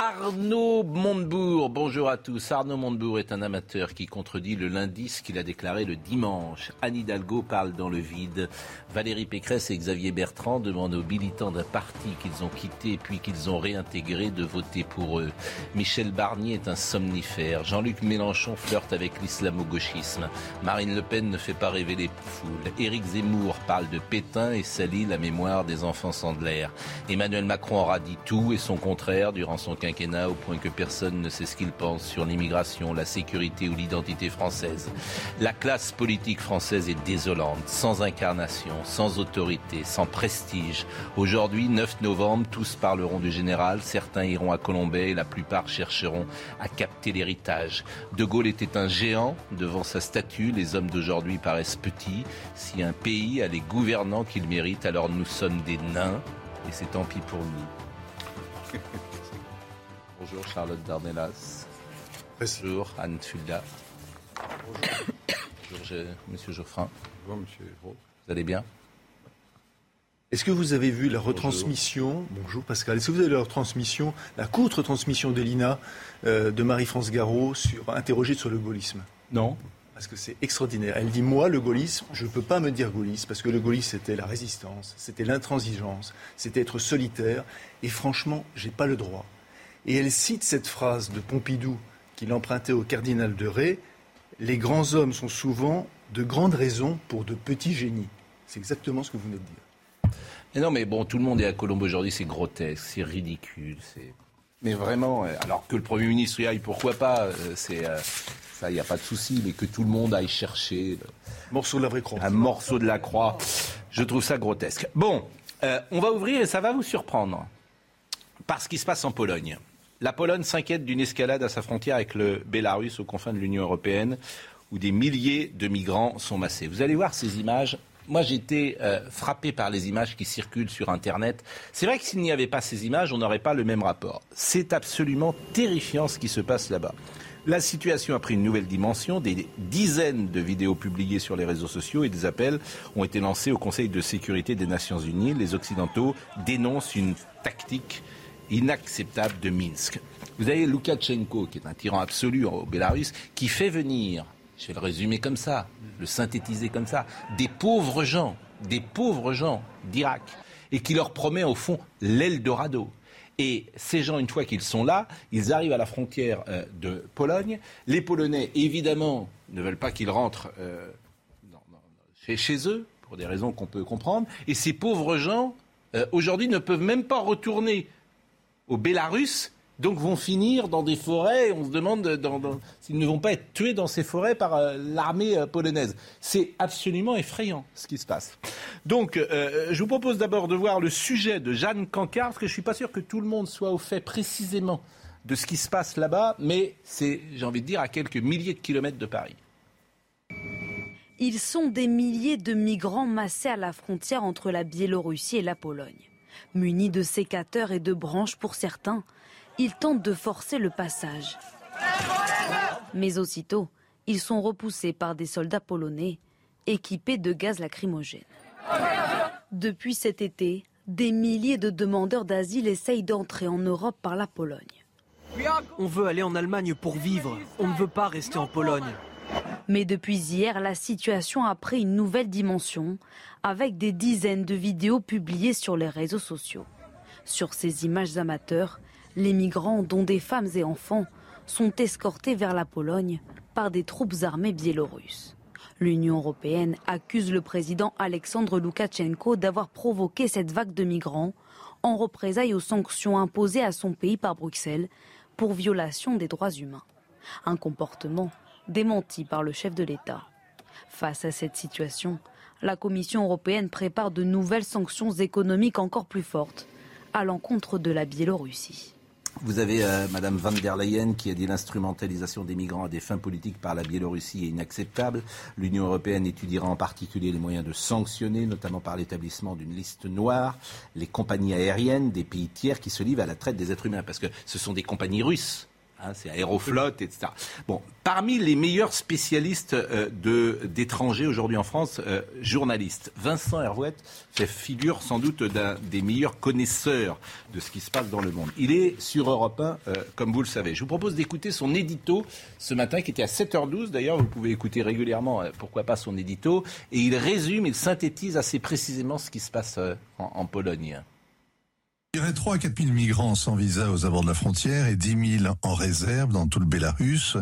Arnaud Montebourg, bonjour à tous. Arnaud Montebourg est un amateur qui contredit le lundi ce qu'il a déclaré le dimanche. Anne Hidalgo parle dans le vide. Valérie Pécresse et Xavier Bertrand demandent aux militants d'un parti qu'ils ont quitté puis qu'ils ont réintégré de voter pour eux. Michel Barnier est un somnifère. Jean-Luc Mélenchon flirte avec l'islamo-gauchisme. Marine Le Pen ne fait pas rêver les foules. Éric Zemmour parle de Pétain et salit la mémoire des enfants Sandler. Emmanuel Macron aura dit tout et son contraire durant son quinquennat au point que personne ne sait ce qu'il pense sur l'immigration, la sécurité ou l'identité française. La classe politique française est désolante, sans incarnation, sans autorité, sans prestige. Aujourd'hui, 9 novembre, tous parleront du général, certains iront à Colombay et la plupart chercheront à capter l'héritage. De Gaulle était un géant devant sa statue, les hommes d'aujourd'hui paraissent petits. Si un pays a les gouvernants qu'il mérite, alors nous sommes des nains et c'est tant pis pour nous. Bonjour Charlotte Darnelas. Bonjour Anne Fulda. Bonjour je- Monsieur Geoffrin. Bonjour, monsieur Hérault. Vous allez bien? Est-ce que vous avez vu la retransmission? Bonjour Pascal. Est-ce que vous avez vu la retransmission, la courte retransmission de l'INA euh, de Marie-France Garot sur interrogée sur le gaullisme? Non. Parce que c'est extraordinaire. Elle dit moi le gaullisme, je ne peux pas me dire gaulliste parce que le gaullisme c'était la résistance, c'était l'intransigeance, c'était être solitaire. Et franchement, j'ai pas le droit. Et elle cite cette phrase de Pompidou qu'il empruntait au cardinal de Ré les grands hommes sont souvent de grandes raisons pour de petits génies. C'est exactement ce que vous venez de dire. Mais non, mais bon, tout le monde est à Colombo aujourd'hui, c'est grotesque, c'est ridicule, c'est. Mais vraiment, euh, alors que le Premier ministre y aille, pourquoi pas euh, C'est euh, ça, il n'y a pas de souci, mais que tout le monde aille chercher Morceau de la vraie croix. un morceau de la croix, je trouve ça grotesque. Bon, euh, on va ouvrir et ça va vous surprendre par ce qui se passe en Pologne. La Pologne s'inquiète d'une escalade à sa frontière avec le Bélarus aux confins de l'Union européenne, où des milliers de migrants sont massés. Vous allez voir ces images. Moi, j'étais euh, frappé par les images qui circulent sur Internet. C'est vrai que s'il n'y avait pas ces images, on n'aurait pas le même rapport. C'est absolument terrifiant ce qui se passe là-bas. La situation a pris une nouvelle dimension. Des dizaines de vidéos publiées sur les réseaux sociaux et des appels ont été lancés au Conseil de sécurité des Nations Unies. Les Occidentaux dénoncent une tactique inacceptable de Minsk. Vous avez Loukachenko, qui est un tyran absolu au Bélarus, qui fait venir, je vais le résumer comme ça, le synthétiser comme ça, des pauvres gens, des pauvres gens d'Irak, et qui leur promet au fond l'Eldorado. Et ces gens, une fois qu'ils sont là, ils arrivent à la frontière euh, de Pologne. Les Polonais, évidemment, ne veulent pas qu'ils rentrent euh, chez eux, pour des raisons qu'on peut comprendre. Et ces pauvres gens, euh, aujourd'hui, ne peuvent même pas retourner au Bélarus, donc vont finir dans des forêts. On se demande s'ils ne vont pas être tués dans ces forêts par euh, l'armée euh, polonaise. C'est absolument effrayant ce qui se passe. Donc, euh, je vous propose d'abord de voir le sujet de Jeanne Cancard, parce que je ne suis pas sûr que tout le monde soit au fait précisément de ce qui se passe là-bas, mais c'est, j'ai envie de dire, à quelques milliers de kilomètres de Paris. Ils sont des milliers de migrants massés à la frontière entre la Biélorussie et la Pologne. Munis de sécateurs et de branches pour certains, ils tentent de forcer le passage. Mais aussitôt, ils sont repoussés par des soldats polonais équipés de gaz lacrymogène. Depuis cet été, des milliers de demandeurs d'asile essayent d'entrer en Europe par la Pologne. On veut aller en Allemagne pour vivre. On ne veut pas rester en Pologne. Mais depuis hier, la situation a pris une nouvelle dimension avec des dizaines de vidéos publiées sur les réseaux sociaux. Sur ces images amateurs, les migrants, dont des femmes et enfants, sont escortés vers la Pologne par des troupes armées biélorusses. L'Union européenne accuse le président Alexandre Loukachenko d'avoir provoqué cette vague de migrants en représailles aux sanctions imposées à son pays par Bruxelles pour violation des droits humains. Un comportement démenti par le chef de l'État. Face à cette situation, la Commission européenne prépare de nouvelles sanctions économiques encore plus fortes à l'encontre de la Biélorussie. Vous avez euh, Madame van der Leyen qui a dit l'instrumentalisation des migrants à des fins politiques par la Biélorussie est inacceptable. L'Union européenne étudiera en particulier les moyens de sanctionner, notamment par l'établissement d'une liste noire, les compagnies aériennes des pays tiers qui se livrent à la traite des êtres humains, parce que ce sont des compagnies russes Hein, c'est Aéroflot, etc. Bon, parmi les meilleurs spécialistes euh, d'étrangers aujourd'hui en France, euh, journalistes, Vincent Hervouette fait figure sans doute d'un des meilleurs connaisseurs de ce qui se passe dans le monde. Il est sur Europe 1, euh, comme vous le savez. Je vous propose d'écouter son édito ce matin, qui était à 7h12. D'ailleurs, vous pouvez écouter régulièrement, pourquoi pas, son édito. Et il résume, il synthétise assez précisément ce qui se passe en Pologne. Il y aurait 3 à 4 000 migrants sans visa aux abords de la frontière et 10 000 en réserve dans tout le Bélarus.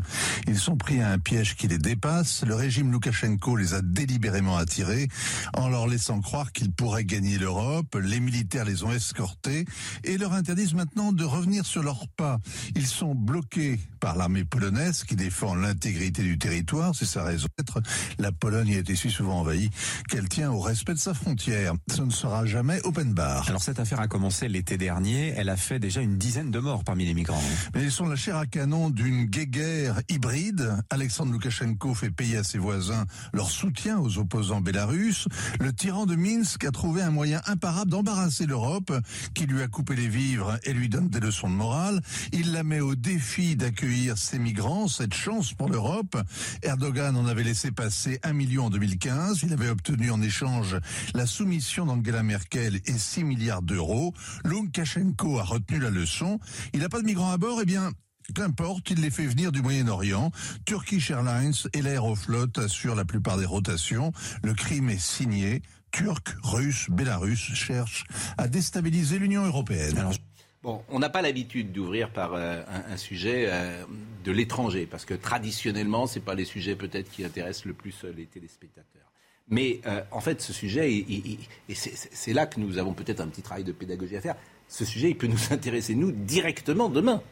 Ils sont pris à un piège qui les dépasse. Le régime Loukachenko les a délibérément attirés en leur laissant croire qu'ils pourraient gagner l'Europe. Les militaires les ont escortés et leur interdisent maintenant de revenir sur leurs pas. Ils sont bloqués par l'armée polonaise qui défend l'intégrité du territoire. C'est sa raison d'être. La Pologne a été si souvent envahie qu'elle tient au respect de sa frontière. Ce ne sera jamais open bar. Alors cette affaire a commencé l'été dernier, elle a fait déjà une dizaine de morts parmi les migrants. Mais ils sont la chair à canon d'une guéguerre hybride. Alexandre Loukachenko fait payer à ses voisins leur soutien aux opposants bélarusses. Le tyran de Minsk a trouvé un moyen imparable d'embarrasser l'Europe, qui lui a coupé les vivres et lui donne des leçons de morale. Il la met au défi d'accueillir ces migrants, cette chance pour l'Europe. Erdogan en avait laissé passer un million en 2015. Il avait obtenu en échange la soumission d'Angela Merkel et 6 milliards d'euros. Lukashenko a retenu la leçon. Il n'a pas de migrants à bord, eh bien, Qu'importe, il les fait venir du Moyen-Orient. Turkish Airlines et l'Aéroflot assurent la plupart des rotations. Le crime est signé. Turcs, Russes, Bélarusses cherchent à déstabiliser l'Union européenne. Bon, on n'a pas l'habitude d'ouvrir par euh, un, sujet euh, de l'étranger, parce que traditionnellement, ce pas les sujets peut-être qui intéressent le plus euh, les téléspectateurs. Mais euh, en fait, ce sujet, et c'est là que nous avons peut-être un petit travail de pédagogie à faire, ce sujet, il peut nous intéresser, nous, directement demain.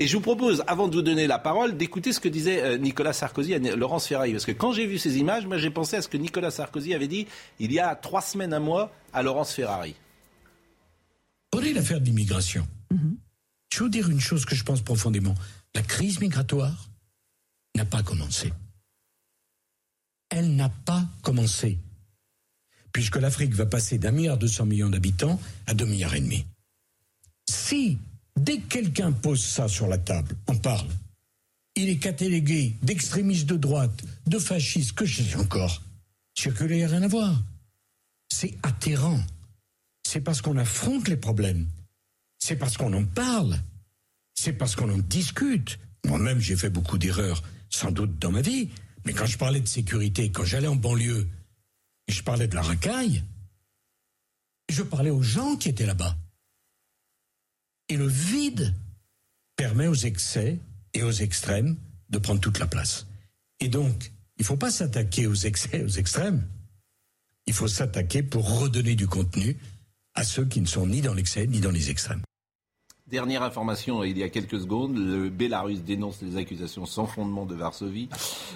Et je vous propose, avant de vous donner la parole, d'écouter ce que disait euh, Nicolas Sarkozy à Laurence Ferrari. Parce que quand j'ai vu ces images, moi j'ai pensé à ce que Nicolas Sarkozy avait dit il y a trois semaines, un mois, à Laurence Ferrari. Prenez l'affaire de l'immigration. Mhm. Je vais vous dire une chose que je pense profondément. La crise migratoire n'a pas commencé elle n'a pas commencé. Puisque l'Afrique va passer d'un milliard deux cents millions d'habitants à deux milliards et demi. Si, dès que quelqu'un pose ça sur la table, on parle, il est catalogué d'extrémistes de droite, de fascistes, que je sais encore, a rien à voir. C'est atterrant. C'est parce qu'on affronte les problèmes. C'est parce qu'on en parle. C'est parce qu'on en discute. Moi-même, j'ai fait beaucoup d'erreurs, sans doute dans ma vie. Mais quand je parlais de sécurité, quand j'allais en banlieue, je parlais de la racaille, je parlais aux gens qui étaient là-bas. Et le vide permet aux excès et aux extrêmes de prendre toute la place. Et donc, il ne faut pas s'attaquer aux excès et aux extrêmes. Il faut s'attaquer pour redonner du contenu à ceux qui ne sont ni dans l'excès ni dans les extrêmes. Dernière information, il y a quelques secondes, le Bélarus dénonce les accusations sans fondement de Varsovie.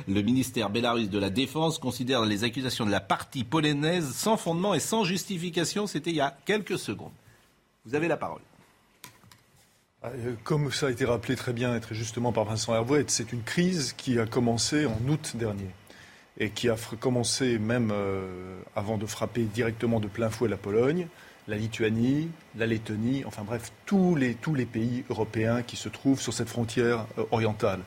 Le ministère bélarus de la Défense considère les accusations de la partie polonaise sans fondement et sans justification. C'était il y a quelques secondes. Vous avez la parole. Ah, euh, comme ça a été rappelé très bien et très justement par Vincent Hervouet, c'est une crise qui a commencé en août dernier et qui a commencé même euh, avant de frapper directement de plein fouet la Pologne la Lituanie, la Lettonie, enfin bref, tous les, pays européens qui se trouvent sur cette frontière euh, orientale.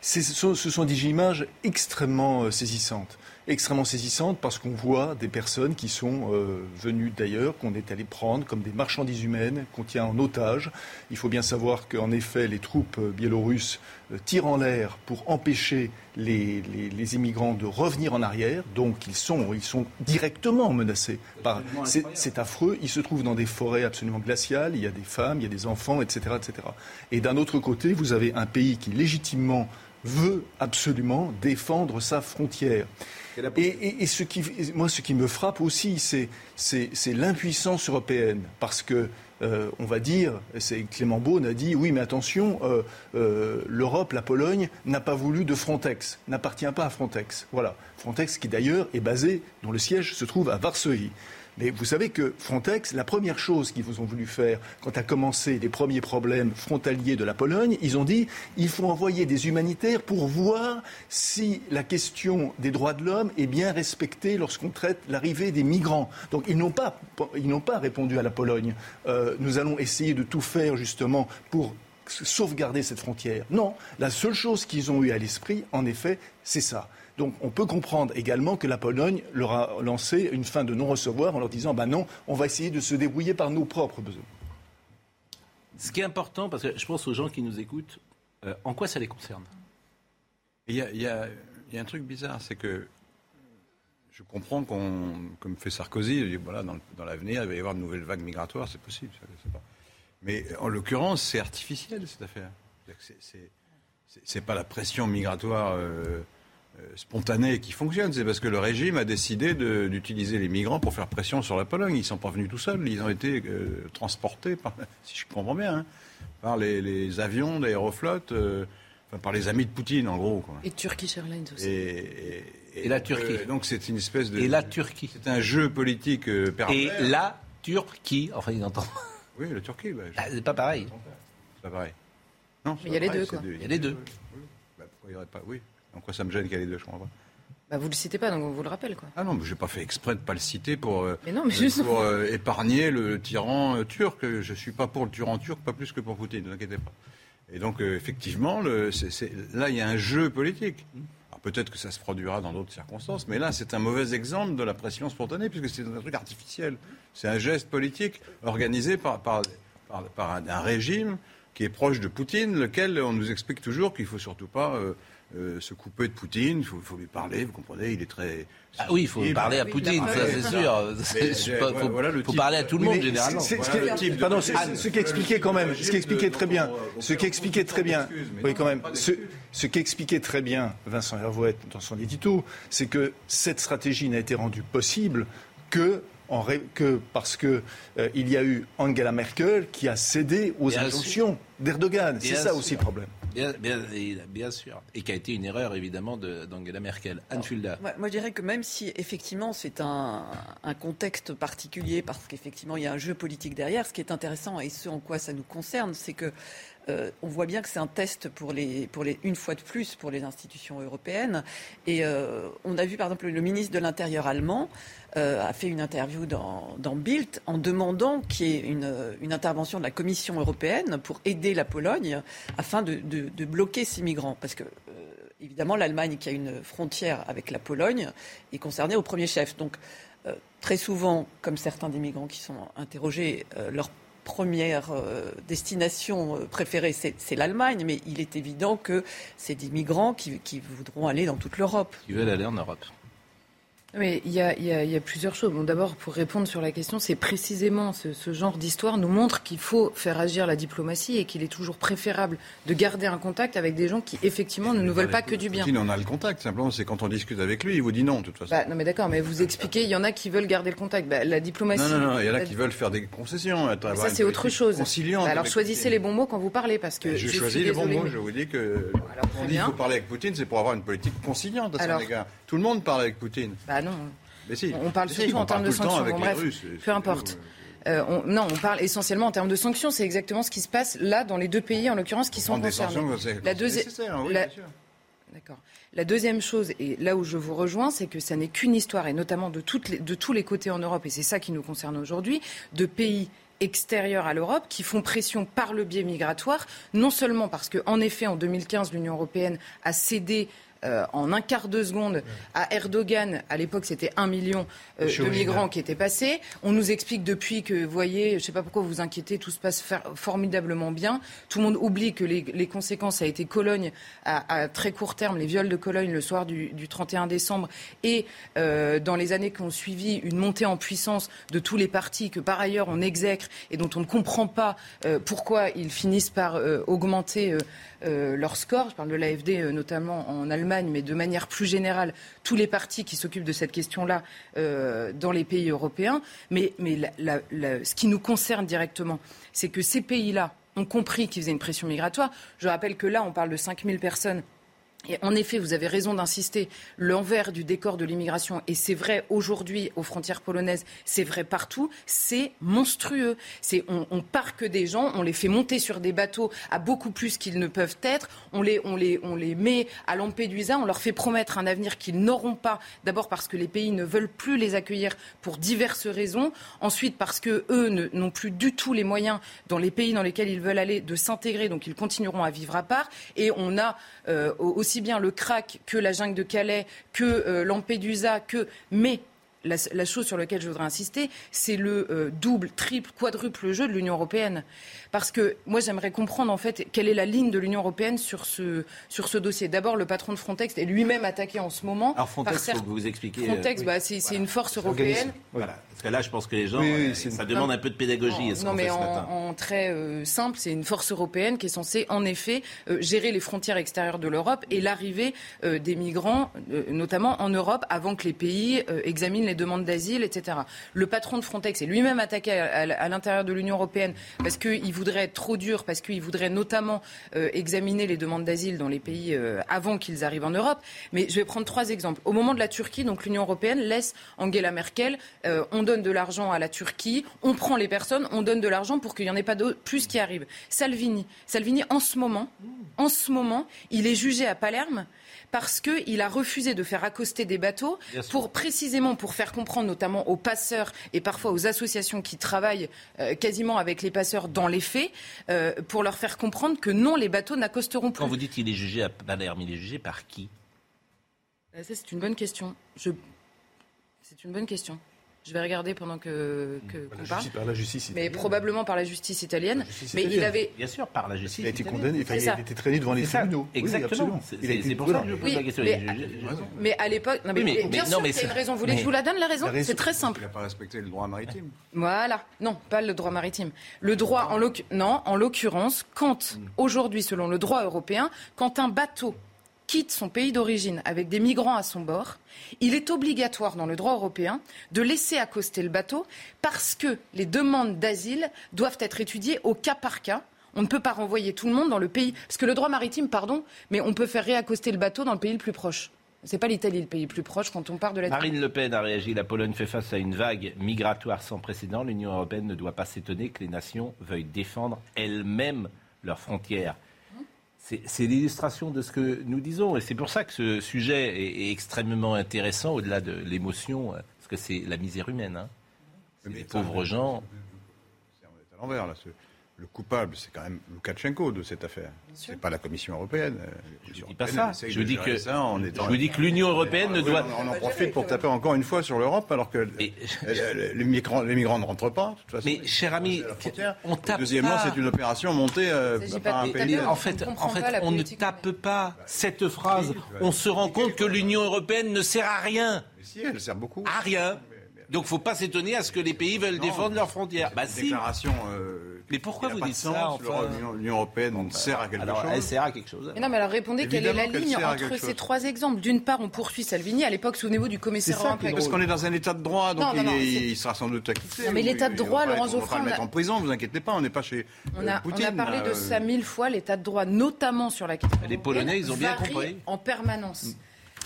Ce sont des images extrêmement euh, saisissantes extrêmement saisissantes parce qu'on voit des personnes qui sont euh, venues d'ailleurs, qu'on est allé prendre comme des marchandises humaines, qu'on tient en otage. Il faut bien savoir qu'en effet, les troupes biélorusses tirent en l'air pour empêcher les, les, immigrants de revenir en arrière. Donc ils sont, ils sont directement menacés. Par... C'est affreux. Ils se trouvent dans des forêts absolument glaciales. Il y a des femmes, il y a des enfants, etc. etc. Et d'un autre côté, vous avez un pays qui légitimement veut absolument défendre sa frontière. Et, ce qui, moi, ce qui me frappe aussi, c'est l'impuissance européenne. Parce que euh, on va dire, c'est Clément Beaune a dit, oui, mais attention, euh, euh, l'Europe, la Pologne, n'a pas voulu de Frontex, n'appartient pas à Frontex. Voilà. Frontex qui d'ailleurs est basé, dont le siège se trouve à Varsovie. Mais vous savez que Frontex, la première chose qu'ils vous ont voulu faire quand a commencé les premiers problèmes frontaliers de la Pologne, ils ont dit il faut envoyer des humanitaires pour voir si la question des droits de l'homme est bien respectée lorsqu'on traite l'arrivée des migrants. Donc ils n'ont pas, répondu à la Pologne. Euh, nous allons essayer de tout faire justement pour sauvegarder cette frontière. Non, la seule chose qu'ils ont eu à l'esprit, en effet, c'est ça. Donc on peut comprendre également que la Pologne leur a lancé une fin de non-recevoir en leur disant ben non, on va essayer de se débrouiller par nos propres besoins. Ce qui est important, parce que je pense aux gens qui nous écoutent, euh, en quoi ça les concerne? Il y, a, un truc bizarre, c'est que je comprends qu'on, comme fait Sarkozy, voilà, dans, l'avenir, il va y avoir de nouvelles vagues migratoires, c'est possible. Mais en l'occurrence, c'est artificiel cette affaire. C'est pas la pression migratoire euh, spontanée qui fonctionne, c'est parce que le régime a décidé d'utiliser les migrants pour faire pression sur la Pologne. Ils ne sont pas venus tout seuls, ils ont été euh, transportés, par, si je comprends bien, hein, par les, avions d'aéroflotte, enfin, par les amis de Poutine en gros. Et Turkish Airlines aussi. Et, la Turquie. donc c'est une espèce de. Et la Turquie. C'est un jeu politique pervers. Et la Turquie, enfin il entend. Oui, la Turquie. Bah, ah, c'est pas pareil. C'est pas pareil. Non, il y a les deux, quoi. Il y a les deux. Bah, pourquoi il n'y aurait pas Oui. En quoi ça me gêne qu'il y ait les deux, je comprends pas. Bah, vous le citez pas, donc on vous le rappelle, quoi. Ah non, mais j'ai pas fait exprès de pas le citer pour, euh, mais non, mais pour euh, épargner le tyran euh, turc. Je suis pas pour le tyran turc, pas plus que pour Poutine, ne vous inquiétez pas. Et donc, effectivement, le, là, il y a un jeu politique. Peut-être que ça se produira dans d'autres circonstances, mais là, c'est un mauvais exemple de la pression spontanée, puisque c'est un truc artificiel. C'est un geste politique organisé par, par, par, un, régime qui est proche de Poutine, lequel on nous explique toujours qu'il ne faut surtout pas euh, euh, se couper de Poutine, il faut, lui parler, vous comprenez, il est très... Ah oui, il faut parler à Poutine, ça c'est sûr. Il faut, parler à tout le monde, généralement. Ce qui expliquait quand même, ce qui expliquait très bien, ce qui expliquait très bien, oui quand même, ce, ce qui expliquait très bien Vincent Hervouet dans son édito, c'est que cette stratégie n'a été rendue possible que que parce qu'il euh, il y a eu Angela Merkel qui a cédé aux injonctions d'Erdogan. C'est ça aussi le problème. Bien, sûr. Et qui a été une erreur, évidemment, d'Angela Merkel. Anne Fulda. Moi, je dirais que même si, effectivement, c'est un, contexte particulier, parce qu'effectivement, il y a un jeu politique derrière, ce qui est intéressant et ce en quoi ça nous concerne, c'est que euh, on voit bien que c'est un test pour les, une fois de plus pour les institutions européennes. Et euh, on a vu, par exemple, le ministre de l'Intérieur allemand euh, a fait une interview dans, dans Bild en demandant qu'il y ait une, intervention de la Commission européenne pour aider la Pologne afin de, bloquer ces migrants. Parce que, évidemment, l'Allemagne, qui a une frontière avec la Pologne, est concernée au premier chef. Donc, très souvent, comme certains des migrants qui sont interrogés, leur première euh, destination euh, préférée, c'est l'Allemagne, mais il est évident que c'est des migrants qui, voudront aller dans toute l'Europe. Veulent aller en Europe. Mais il y a, y, a, y a, plusieurs choses. Bon, D'abord, pour répondre sur la question, c'est précisément ce, ce, genre d'histoire nous montre qu'il faut faire agir la diplomatie et qu'il est toujours préférable de garder un contact avec des gens qui, effectivement, ne nous veulent pas que du bien. On a le contact, simplement, c'est quand on discute avec lui, il vous dit non, de toute façon. Bah, non, mais d'accord, mais vous expliquez, il y en a qui veulent garder le contact. Bah, la diplomatie. Non, non, non, il y en a qui veulent faire des concessions. ça, c'est autre chose. Bah, alors, choisissez les bons mots quand vous parlez, parce que. Je, choisis les bons mots, je vous dis que. Alors, on dit qu'il faut parler avec Poutine, c'est pour avoir une politique conciliante à son égard. Tout le monde parle avec Poutine. Non. On parle surtout en termes de sanctions. bref, peu importe. Euh, non, on parle essentiellement en termes de sanctions. C'est exactement ce qui se passe là dans les deux pays, en l'occurrence, qui sont concernés. La deuxième. D'accord. La deuxième chose, et là où je vous rejoins, c'est que ça n'est qu'une histoire, et notamment de, toutes les, de tous les côtés en Europe, et c'est ça qui nous concerne aujourd'hui, de pays extérieurs à l'Europe qui font pression par le biais migratoire, non seulement parce qu'en effet, en 2015, l'Union européenne a cédé euh, en un quart de seconde à Erdogan. À l'époque, c'était un million euh, de migrants qui étaient passés. On nous explique depuis que, vous voyez, je ne sais pas pourquoi vous vous inquiétez, tout se passe formidablement bien. Tout le monde oublie que les, conséquences a été Cologne à, très court terme, les viols de Cologne le soir du, 31 décembre et euh, dans les années qui ont suivi, une montée en puissance de tous les partis que par ailleurs on exècre et dont on ne comprend pas pourquoi ils finissent par augmenter euh, leur score. Je parle de l'AFD euh, notamment en Allemagne, mais de manière plus générale, tous les partis qui s'occupent de cette question-là euh, dans les pays européens. Mais, ce qui nous concerne directement, c'est que ces pays-là ont compris qu'ils faisaient une pression migratoire. Je rappelle que là, on parle de 5000 personnes En effet, vous avez raison d'insister, l'envers du décor de l'immigration, et c'est vrai aujourd'hui aux frontières polonaises, c'est vrai partout, c'est monstrueux. C'est on, on parque des gens, on les fait monter sur des bateaux à beaucoup plus qu'ils ne peuvent être, on les met à Lampedusa, on leur fait promettre un avenir qu'ils n'auront pas, d'abord parce que les pays ne veulent plus les accueillir pour diverses raisons, ensuite parce que eux n'ont plus du tout les moyens dans les pays dans lesquels ils veulent aller de s'intégrer, donc ils continueront à vivre à part, et on a euh, aussi bien le crack que la jungle de Calais, que euh, Lampedusa, que mais la, la, chose sur laquelle je voudrais insister, c'est le euh, double, triple, quadruple jeu de l'Union européenne. Parce que moi, j'aimerais comprendre en fait quelle est la ligne de l'Union européenne sur ce, sur ce dossier. D'abord, le patron de Frontex est lui-même attaqué en ce moment. Alors Frontex, par faut que vous expliquiez. Frontex, euh, bah, c'est une force européenne. Voilà. Parce que là, je pense que les gens, oui, oui, euh, ça demande un peu de pédagogie. Non, non mais en, en, très euh, simple, c'est une force européenne qui est censée, en effet, euh, gérer les frontières extérieures de l'Europe et l'arrivée euh, des migrants, notamment en Europe, avant que les pays examinent les demandes d'asile, etc. Le patron de Frontex est lui-même attaqué à, l'intérieur de l'Union européenne parce qu'il voudrait être trop dur parce qu'il voudrait notamment euh, examiner les demandes d'asile dans les pays euh, avant qu'ils arrivent en Europe. Mais je vais prendre trois exemples. Au moment de la Turquie, donc l'Union européenne laisse Angela Merkel, euh, on donne de l'argent à la Turquie, on prend les personnes, on donne de l'argent pour qu'il n'y en ait pas plus qui arrivent. Salvini, Salvini en ce moment, en ce moment, il est jugé à Palerme parce qu'il a refusé de faire accoster des bateaux pour précisément pour faire comprendre notamment aux passeurs et parfois aux associations qui travaillent euh, quasiment avec les passeurs dans les faits, euh, pour leur faire comprendre que non, les bateaux n'accosteront plus. Quand vous dites qu'il est jugé à Palerme, il est jugé par qui? Ça, c'est une bonne question. Je... C'est une bonne question. Je vais regarder pendant que, que Par qu'on parle. justice- par la justice mais probablement par la justice italienne. La justice mais il avait. Bien sûr, par la justice. Il a été italienne. condamné, enfin, C'est il a été traîné devant les C'est tribunaux. Oui, Exactement. absolument. C'est- Il a c'est- été c'est pour ça que je pose la Oui, question. mais- à l'époque, non, mais, Oui, mais- bien mais- sûr a une c'est- raison. Vous voulez que je vous la donne la raison C'est très Il simple. n'a pas respecté le droit maritime. Voilà. Non, pas le droit maritime. Le droit, en non, en l'occurrence, quand aujourd'hui, selon le droit européen, quand un bateau quitte son pays d'origine avec des migrants à son bord, il est obligatoire dans le droit européen de laisser accoster le bateau parce que les demandes d'asile doivent être étudiées au cas par cas. On ne peut pas renvoyer tout le monde dans le pays. Parce que le droit maritime, pardon, mais on peut faire réaccoster le bateau dans le pays le plus proche. C'est pas l'Italie le pays le plus proche quand on part de la Marine Le Pen a réagi. La Pologne fait face à une vague migratoire sans précédent. L'Union européenne ne doit pas s'étonner que les nations veuillent défendre elles-mêmes leurs frontières. C'est l'illustration de ce que nous disons. Et c'est pour ça que ce sujet est, est extrêmement intéressant, au-delà de l'émotion, euh, parce que c'est la misère humaine. Hein. Des ça, pauvres gens. C'est- à l'envers, là. Ce- Le coupable, c'est quand même Loukachenko de cette affaire. C'est pas la Commission européenne. Je ne dis pas ça. Je dis que, ça en étant- je vous dis que l'Union européenne ne Oui, doit. on, on en profite pour taper encore une fois sur l'Europe, alors que Mais- euh, les, migrants, les migrants ne rentrent pas. De toute façon, Mais, cher ami, on tape Deuxièmement, pas. c'est une opération montée euh, par un pays. En fait, On comprend en fait, on ne tape pas cette phrase. On se rend compte que l'Union européenne ne sert à rien. Mais si, elle sert beaucoup. À rien. Donc, faut pas s'étonner à ce que les pays veulent défendre leurs frontières. Bah si. déclaration. euh, Mais pourquoi vous dites ça, enfin L'Union- européenne sert à quelque Alors, elle chose. sert à quelque chose. Mais non, mais alors répondez quelle est la ligne entre ces chose. trois exemples. D'une part, on poursuit Salvini. À l'époque, souvenez-vous du commissaire C'est ça, européen. parce qu'on est dans un état de droit, donc Non, non, il, sera sans doute acquitté. Non, mais l'état de droit, Laurent On va le on mettre a- en prison, vous inquiétez pas, on n'est pas chez On euh, a, Poutine. on a parlé de euh, ça mille fois. L'état de droit, notamment sur la question. Les Polonais, ils ont bien compris. En permanence.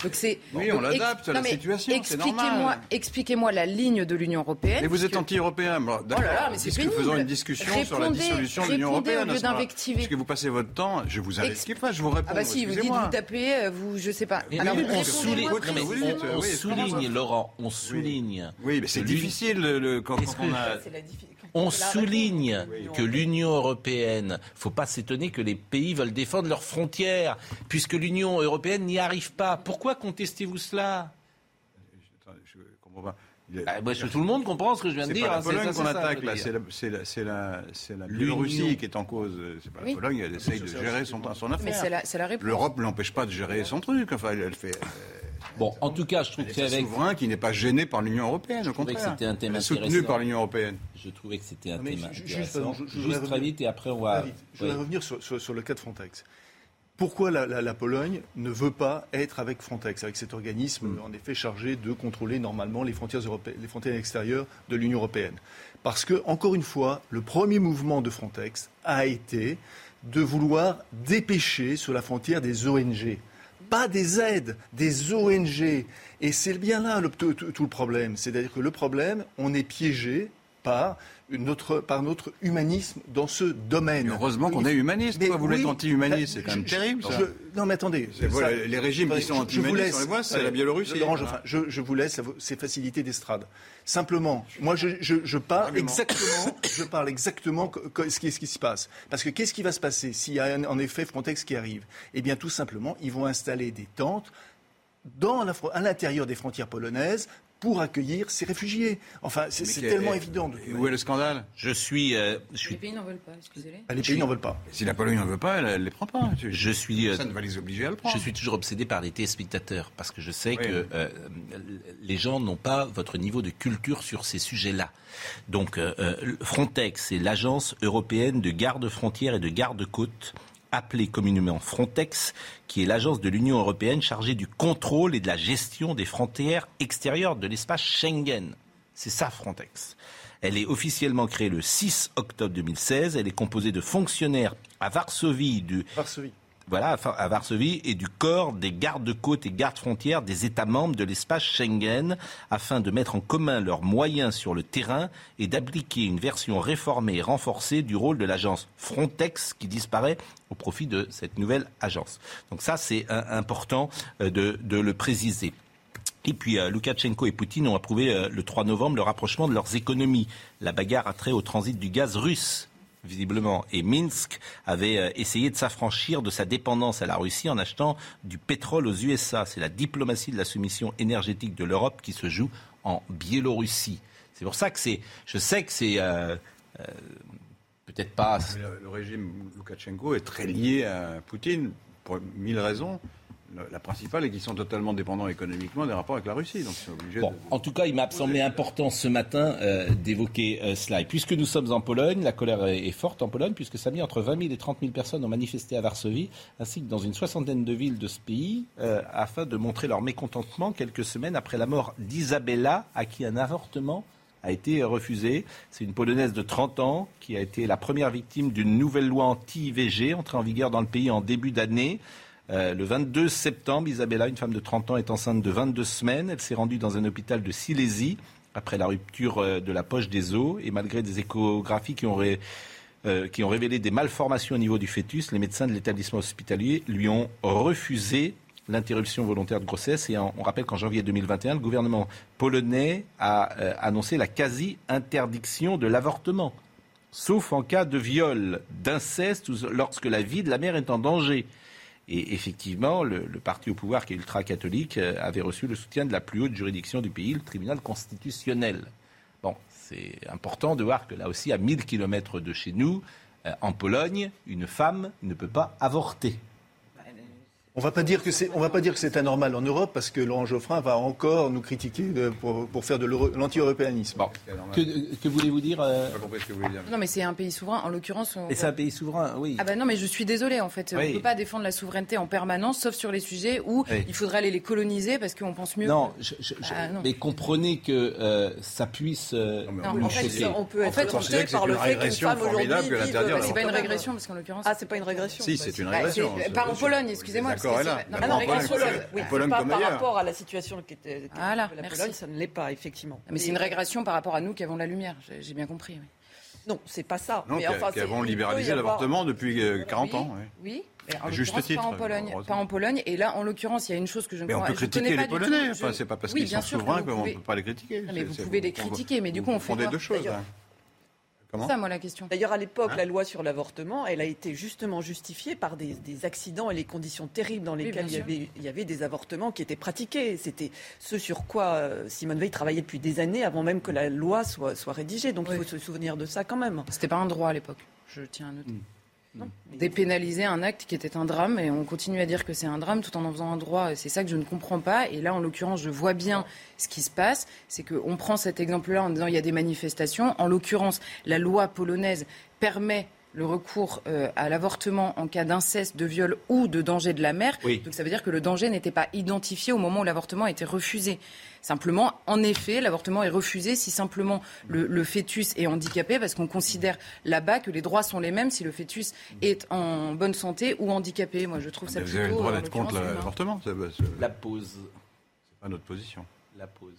Donc c'est. Oui, on l'adapte à la situation, Expliquez-moi, expliquez-moi la ligne de l'Union européenne. Mais vous êtes anti-européen. Bon, Oh là là, d'accord. mais c'est pénible. Faisons une discussion sur la dissolution de l'Union répondez au européenne. lieu d'invectiver. Parce que vous passez votre temps, je vous invite pas, je vous réponds. Ah bah si, vous dites vous tapez, euh, vous, je sais pas. Mais Alors, on souligne, non, mais vous on- on souligne. Laurent, on souligne. Oui, mais c'est difficile le, le- quand, on a. C'est On c'est souligne que l'Union européenne, faut pas s'étonner que les pays veulent défendre leurs frontières, puisque l'Union européenne n'y arrive pas. Pourquoi contestez-vous cela? Je comprends pas. Il Bah, je- Tout le monde comprend ce que je viens de C'est dire. pas la c'est Pologne qu'on c'est attaque c'est la, c'est la, c'est la, c'est la L'Union. Biélorussie qui est en cause. C'est pas Oui. la Pologne, elle essaye de gérer son, son Mais affaire. c'est la, c'est la réponse. L'Europe ne l'empêche pas de gérer son truc. Enfin, elle, elle fait. euh, Bon, en tout cas, je trouve que est c'est un avec. souverain qui n'est pas gêné par l'Union européenne, au que contraire. c'était un thème soutenu par l'Union européenne. Je trouvais que c'était un mais thème intéressant. pardon, je- je Juste voudrais très revenir- vite et après on va. Je voudrais revenir sur, sur- sur le cas de Frontex. Pourquoi la, la- la Pologne ne veut pas être avec Frontex, avec cet organisme Mm. en effet chargé de contrôler normalement les frontières, européennes, les frontières extérieures de l'Union européenne? Parce que, encore une fois, le premier mouvement de Frontex a été de vouloir dépêcher sur la frontière des ONG. Pas des aides, des ONG. Et c'est bien là tout, le problème. C'est-à-dire que le problème, on est piégé par notre, par notre humanisme dans ce domaine. Heureusement qu'on est humaniste. vous voulez anti-humaniste, c'est quand même terrible. Ça. non, mais attendez. les régimes qui sont anti-humanistes, c'est la Biélorussie. enfin, je, vous laisse ces facilités d'estrade. Simplement, moi, je, parle exactement, je parle exactement ce qui, ce qui se passe. Parce que qu'est-ce qui va se passer s'il y a en effet Frontex qui arrive? Eh bien, tout simplement, ils vont installer des tentes dans la, à l'intérieur des frontières polonaises pour accueillir ces réfugiés. Enfin, c'est tellement évident. où est le scandale? Je suis. Euh, Les pays n'en veulent pas, excusez-les. Ah, les pays n'en veulent pas. Si la Pologne n'en veut pas, elle ne les prend pas. Je suis. Euh, Ça ne va les obliger à le prendre. Je suis toujours obsédé par les téléspectateurs parce que je sais que euh, les gens n'ont pas votre niveau de culture sur ces sujets-là. Donc, Frontex, c'est l'agence européenne de garde-frontières et de garde-côtes appelée communément Frontex, qui est l'agence de l'Union européenne chargée du contrôle et de la gestion des frontières extérieures de l'espace Schengen. C'est ça Frontex. Elle est officiellement créée le 6 octobre 2016. Elle est composée de fonctionnaires à Varsovie, du, Varsovie voilà, à Varsovie et du corps des gardes-côtes et gardes-frontières des États membres de l'espace Schengen afin de mettre en commun leurs moyens sur le terrain et d'appliquer une version réformée et renforcée du rôle de l'agence Frontex qui disparaît au profit de cette nouvelle agence. Donc ça, c'est important euh, de, le préciser. Et puis euh, Loukachenko et Poutine ont approuvé euh, le 3 novembre le rapprochement de leurs économies. La bagarre a trait au transit du gaz russe visiblement. Et Minsk avait euh, essayé de s'affranchir de sa dépendance à la Russie en achetant du pétrole aux USA. C'est la diplomatie de la soumission énergétique de l'Europe qui se joue en Biélorussie. C'est pour ça que c'est. Je sais que c'est. Euh, euh, peut-être pas. Le, régime Loukachenko est très lié à Poutine pour mille raisons la principale est qu'ils sont totalement dépendants économiquement des rapports avec la Russie. Donc En tout cas, il m'a semblé important ce matin euh, d'évoquer euh, cela. Et puisque nous sommes en Pologne, la colère est, forte en Pologne, puisque samedi, entre 20 000 et 30 000 personnes ont manifesté à Varsovie, ainsi que dans une soixantaine de villes de ce pays, euh, afin de montrer leur mécontentement quelques semaines après la mort d'Isabella, à qui un avortement a été refusé. C'est une Polonaise de 30 ans qui a été la première victime d'une nouvelle loi anti-IVG entrée en vigueur dans le pays en début d'année. Euh, le 22 septembre, Isabella, une femme de 30 ans, est enceinte de 22 semaines. Elle s'est rendue dans un hôpital de Silésie après la rupture euh, de la poche des os et malgré des échographies qui ont, euh, qui ont révélé des malformations au niveau du fœtus, les médecins de l'établissement hospitalier lui ont refusé l'interruption volontaire de grossesse. Et on rappelle qu'en janvier 2021, le gouvernement polonais a annoncé la quasi-interdiction de l'avortement, sauf en cas de viol, d'inceste ou lorsque la vie de la mère est en danger. Et effectivement, le, parti au pouvoir, qui est ultra-catholique, euh, avait reçu le soutien de la plus haute juridiction du pays, le tribunal constitutionnel. Bon, c'est important de voir que là aussi, à 1000 kilomètres de chez nous, euh, en Pologne, une femme ne peut pas avorter. On va pas dire que c'est, on va pas dire que c'est anormal en Europe parce que Laurent Geoffrin va encore nous critiquer pour, faire de l'anti-européanisme. Que, voulez-vous dire, euh Non, mais c'est un pays souverain. En l'occurrence, Et c'est un pays souverain, oui. Ah ben non, mais je suis désolée en fait. On ne peut pas défendre la souveraineté en permanence, sauf sur les sujets où il faudrait aller les coloniser parce qu'on pense mieux. Non, ah, mais comprenez que euh, ça puisse. Euh, non, en fait, on peut être tenté par le fait qu'une femme aujourd'hui. C'est pas une régression parce qu'en l'occurrence. Ah, c'est pas une régression. Si, c'est une régression. Pas en Pologne, excusez-moi. Ah non, oui, Pologne pas par rapport à la situation qui était la Pologne, ça ne l'est pas, effectivement. Mais c'est une régression par rapport à nous qui avons la lumière, j'ai bien compris. Non, c'est pas ça. Non, mais enfin, qui avons libéralisé l'avortement depuis 40 euh, ans. Oui. Mais en Juste titre, pas en Pologne, pas en Pologne. Et là, en l'occurrence, il y a une chose que je ne comprends pas. Mais on peut critiquer les Polonais. Enfin, c'est pas parce qu'ils sont souverains qu'on ne peut pas les critiquer. Mais vous pouvez les critiquer, mais du coup, on fait deux choses. C'est ça, moi, la question. D'ailleurs, à l'époque, hein la loi sur l'avortement, elle a été justement justifiée par des, accidents et les conditions terribles dans lesquelles il, y avait, il, y avait, des avortements qui étaient pratiqués. C'était ce sur quoi euh, Simone Veil travaillait depuis des années avant même que la loi soit, soit rédigée. Donc il faut se souvenir de ça quand même. C'était pas un droit à l'époque, je tiens à noter. Mm. Dépénaliser un acte qui était un drame et on continue à dire que c'est un drame tout en en faisant un droit. C'est ça que je ne comprends pas. Et là, en l'occurrence, je vois bien ce qui se passe. C'est qu'on prend cet exemple-là en disant il y a des manifestations. En l'occurrence, la loi polonaise permet le recours euh, à l'avortement en cas d'inceste, de viol ou de danger de la mère. Oui. Donc ça veut dire que le danger n'était pas identifié au moment où l'avortement a été refusé. Simplement, en effet, l'avortement est refusé si simplement le, le fœtus est handicapé, parce qu'on considère là-bas que les droits sont les mêmes si le fœtus est en bonne santé ou handicapé. Moi, je trouve ça Vous plutôt. avez le droit en d'être contre l'avortement. C'est c'est La pause. pas notre position. La pause.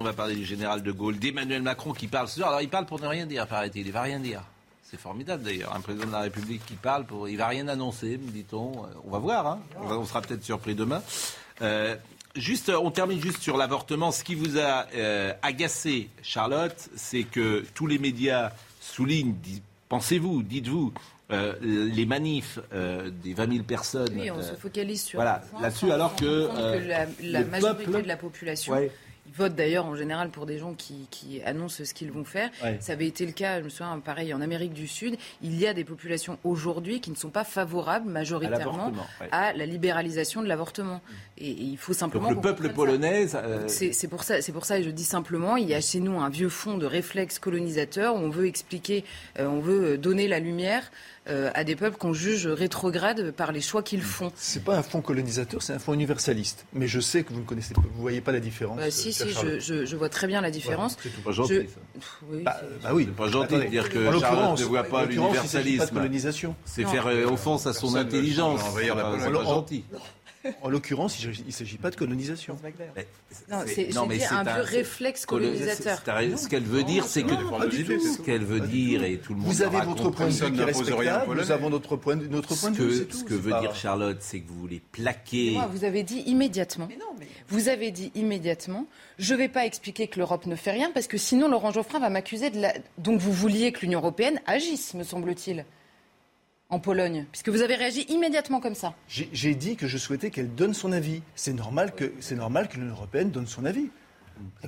On va parler du général de Gaulle, d'Emmanuel Macron qui parle ce soir. Alors il parle pour ne rien dire, paraît-il. Il va rien dire. C'est formidable d'ailleurs, un président de la République qui parle pour. Il va rien annoncer, me dit-on. Euh, On va voir, hein. on sera peut-être surpris demain. Euh, juste, on termine juste sur l'avortement. Ce qui vous a euh, agacé, Charlotte, c'est que tous les médias soulignent, pensez-vous, dites-vous, euh, les manifs euh, des 20 000 personnes. Oui, on euh, se focalise sur voilà, là-dessus, alors sans que, euh, la, majorité peuple- de la population Ouais. Votent d'ailleurs en général pour des gens qui, qui annoncent ce qu'ils vont faire. Ouais. Ça avait été le cas, je me souviens, pareil, en Amérique du Sud. Il y a des populations aujourd'hui qui ne sont pas favorables majoritairement ouais. à la libéralisation de l'avortement. Et, et il faut simplement. Donc le peuple polonais. euh, C'est pour ça, c'est pour ça, et je dis simplement, il y a chez nous un vieux fond de réflexe colonisateur où on veut expliquer, euh, on veut donner la lumière euh, à des peuples qu'on juge rétrogrades par les choix qu'ils font. C'est pas un fonds colonisateur, c'est un fonds universaliste. Mais je sais que vous ne connaissez pas, vous voyez pas la différence. Bah, si, euh, si, je, Charlotte. je- je vois très bien la différence. c'est pas gentil, Je- ça. Oui, Bah, c'est- bah oui. C'est pas gentil de dire que l'occurrence, ne voit pas l'universalisme. colonisation. C'est faire euh, offense à son Personne intelligence. veut envahir la C'est pas- pas En- gentil. En l'occurrence, il ne s'agit pas de colonisation. Mais Non, c'est- un vieux c'est- réflexe colo- colonisateur. c'est- c'est- Ce qu'elle veut dire, c'est que pas du tout. ce qu'elle veut dire et tout le monde Vous avez votre point de vue qui est respectable, nous avons notre point de, notre point Ce de vue, que, c'est tout. ce que veut pas- dire Charlotte, c'est que vous voulez plaquer. Moi, vous avez dit immédiatement. Mais non, mais Vous avez dit immédiatement, je ne vais pas expliquer que l'Europe ne fait rien parce que sinon Laurent Geoffrin va m'accuser de la. Donc vous vouliez que l'Union européenne agisse, me semble-t-il, en Pologne, puisque vous avez réagi immédiatement comme ça. J'ai dit que je souhaitais qu'elle donne son avis. C'est normal que c'est normal que l'Union européenne donne son avis.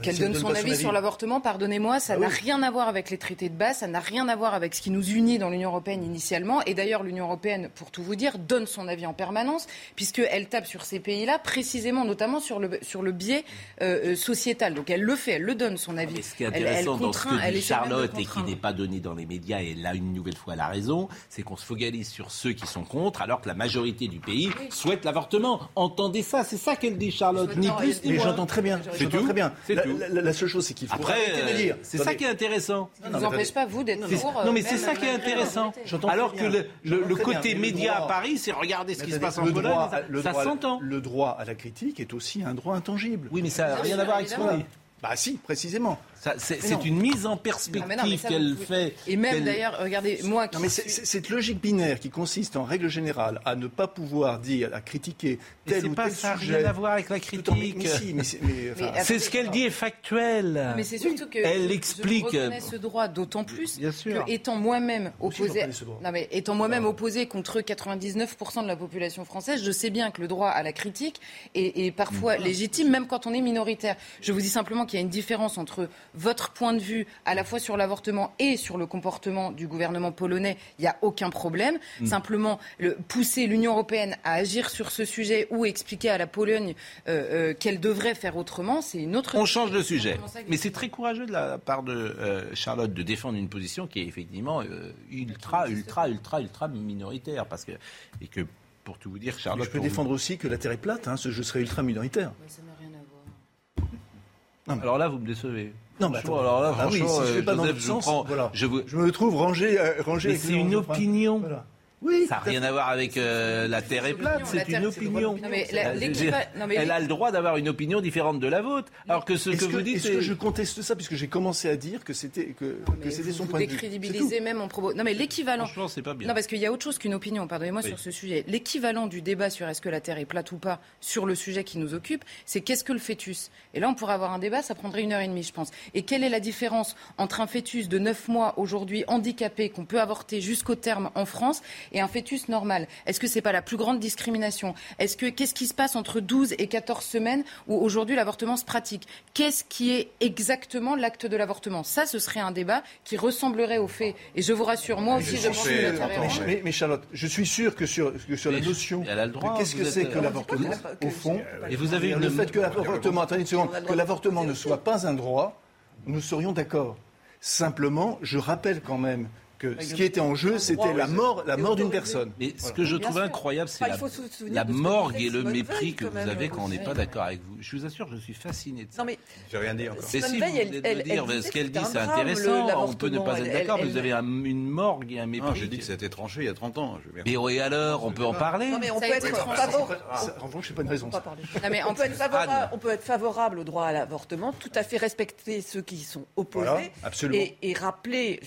Qu'elle donne son avis sur l'avortement, pardonnez-moi, ça Ah n'a oui. rien à voir avec les traités de base, ça n'a rien à voir avec ce qui nous unit dans l'Union européenne initialement. Et d'ailleurs, l'Union européenne, pour tout vous dire, donne son avis en permanence, puisqu'elle tape sur ces pays-là, précisément, notamment sur le, sur le biais euh, euh, sociétal. Donc elle le fait, elle le donne son avis. Mais ce qui est Elle- elle intéressant dans ce que dit Charlotte et qui n'est pas donné dans les médias, et là une nouvelle fois elle a raison, c'est qu'on se focalise sur ceux qui sont contre, alors que la majorité du pays souhaite l'avortement. Entendez ça, c'est ça qu'elle dit Charlotte, ni plus ni Mais moins. j'entends très bien. C'est J'entends tout. très bien. C'est La, tout. la- la seule chose, c'est qu'il faut Après, arrêter de euh, dire. c'est ça qui est intéressant. Ça ne Non, vous mais empêche pas, vous, d'être C'est- pour. euh, non mais même c'est ça qui est intéressant. Alors que le, côté bien, média à Paris, c'est regarder ce qui se passe en Pologne, ça, le ça droit- s'entend. Le droit à la critique est aussi un droit intangible. Oui, mais ça n'a rien à voir avec ce qu'on dit. Bah si, précisément. Ça, C'est une mise en Ah, perspective ça, qu'elle vous- fait. Et même d'ailleurs, regardez, moi qui. Non, mais cette logique binaire qui consiste en règle générale à ne pas pouvoir dire, à critiquer tel c'est ou pas tel ça, sujet. rien à voir avec la tout en- mais- critique. mais si, mais c'est- ce qu'elle dit est factuel. Mais c'est surtout que Elle explique. Je reconnais ce droit d'autant plus Bien sûr. que étant moi-même opposé, reconnais ce droit. non mais étant moi-même opposé contre 99% de la population française, je sais bien que le droit à la critique est, est parfois Mm. légitime, même quand on est minoritaire. Je vous dis simplement qu'il y a une différence entre votre point de vue à la fois sur l'avortement et sur le comportement du gouvernement polonais. Il n'y a aucun problème. Mm. Simplement, le, pousser l'Union européenne à agir sur ce sujet ou expliquer à la Pologne euh, euh, qu'elle devrait faire autrement, c'est une autre. On change de sujet. Mais c'est très courageux de la part de euh, Charlotte de défendre une position qui est effectivement euh, ultra, ultra, ultra, ultra minoritaire. Parce que, et que, pour tout vous dire, mais Charlotte. je peux défendre aussi que la Terre est plate, hein, ce- je serais ultra minoritaire. Ouais, ça n'a rien à voir. Alors là, vous me décevez. Non, mais Franchement, attends. alors là, oui, franchement, si je vais euh, pas dans Joseph, je sens, prends- voilà. je vous- Je me trouve rangé, euh, rangé c'est une opinion. Voilà. Oui, Ça n'a rien à voir avec euh, la Terre est plate, La c'est une opinion. Non, mais la- Euh, non, mais Elle a le droit d'avoir une opinion différente de la vôtre. Alors que ce que vous dites, est-ce que je conteste ça puisque j'ai commencé à dire que c'était que, c'était son vous point de vue décrédibilisez même en propos. Non, mais l'équivalent. Franchement, c'est pas bien. Non, parce qu'il y a autre chose qu'une opinion, pardonnez-moi Oui. sur ce sujet. L'équivalent du débat sur est-ce que la Terre est plate ou pas, sur le sujet qui nous occupe, c'est qu'est-ce que le fœtus? Et là, on pourrait avoir un débat, ça prendrait une heure et demie, je pense. Et quelle est la différence entre un fœtus de 9 mois aujourd'hui handicapé qu'on peut avorter jusqu'au terme en France et un fœtus normal Est-ce que c'est pas la plus grande discrimination? Est-ce que qu'est-ce qui se passe entre 12 et 14 semaines où aujourd'hui l'avortement se pratique? Qu'est-ce qui est exactement l'acte de l'avortement? Ça, ce serait un débat qui ressemblerait aux faits. Et je vous rassure, moi aussi, je suis pense que la ronde. Mais, mais Charlotte, je suis sûr que sur, que sur la notion elle a le droit, de qu'est-ce que c'est êtes- que l'avortement, que- au fond, Et vous avez le une- fait que l'avortement, attendez une seconde, que l'avortement ne soit pas un droit, nous serions d'accord. Simplement, je rappelle quand même que ce qui était en jeu, c'était la mort, la mort d'une personne. Mais ce que je trouve incroyable, c'est la, morgue et le mépris que vous avez quand on n'est pas d'accord avec vous. Je vous assure, je suis fasciné de ça. Non mais, j'ai rien dit encore. Mais si vous dire, ce qu'elle dit, c'est intéressant. On peut ne pas être d'accord, mais vous avez une morgue et un mépris. j'ai dit que ça a été tranché il y a 30 ans. Mais oui, alors, on peut en parler. Non mais on peut être favorable. En revanche, c'est pas une raison. On peut être favorable au droit à l'avortement, tout à fait respecter ceux qui sont opposés. Et rappeler,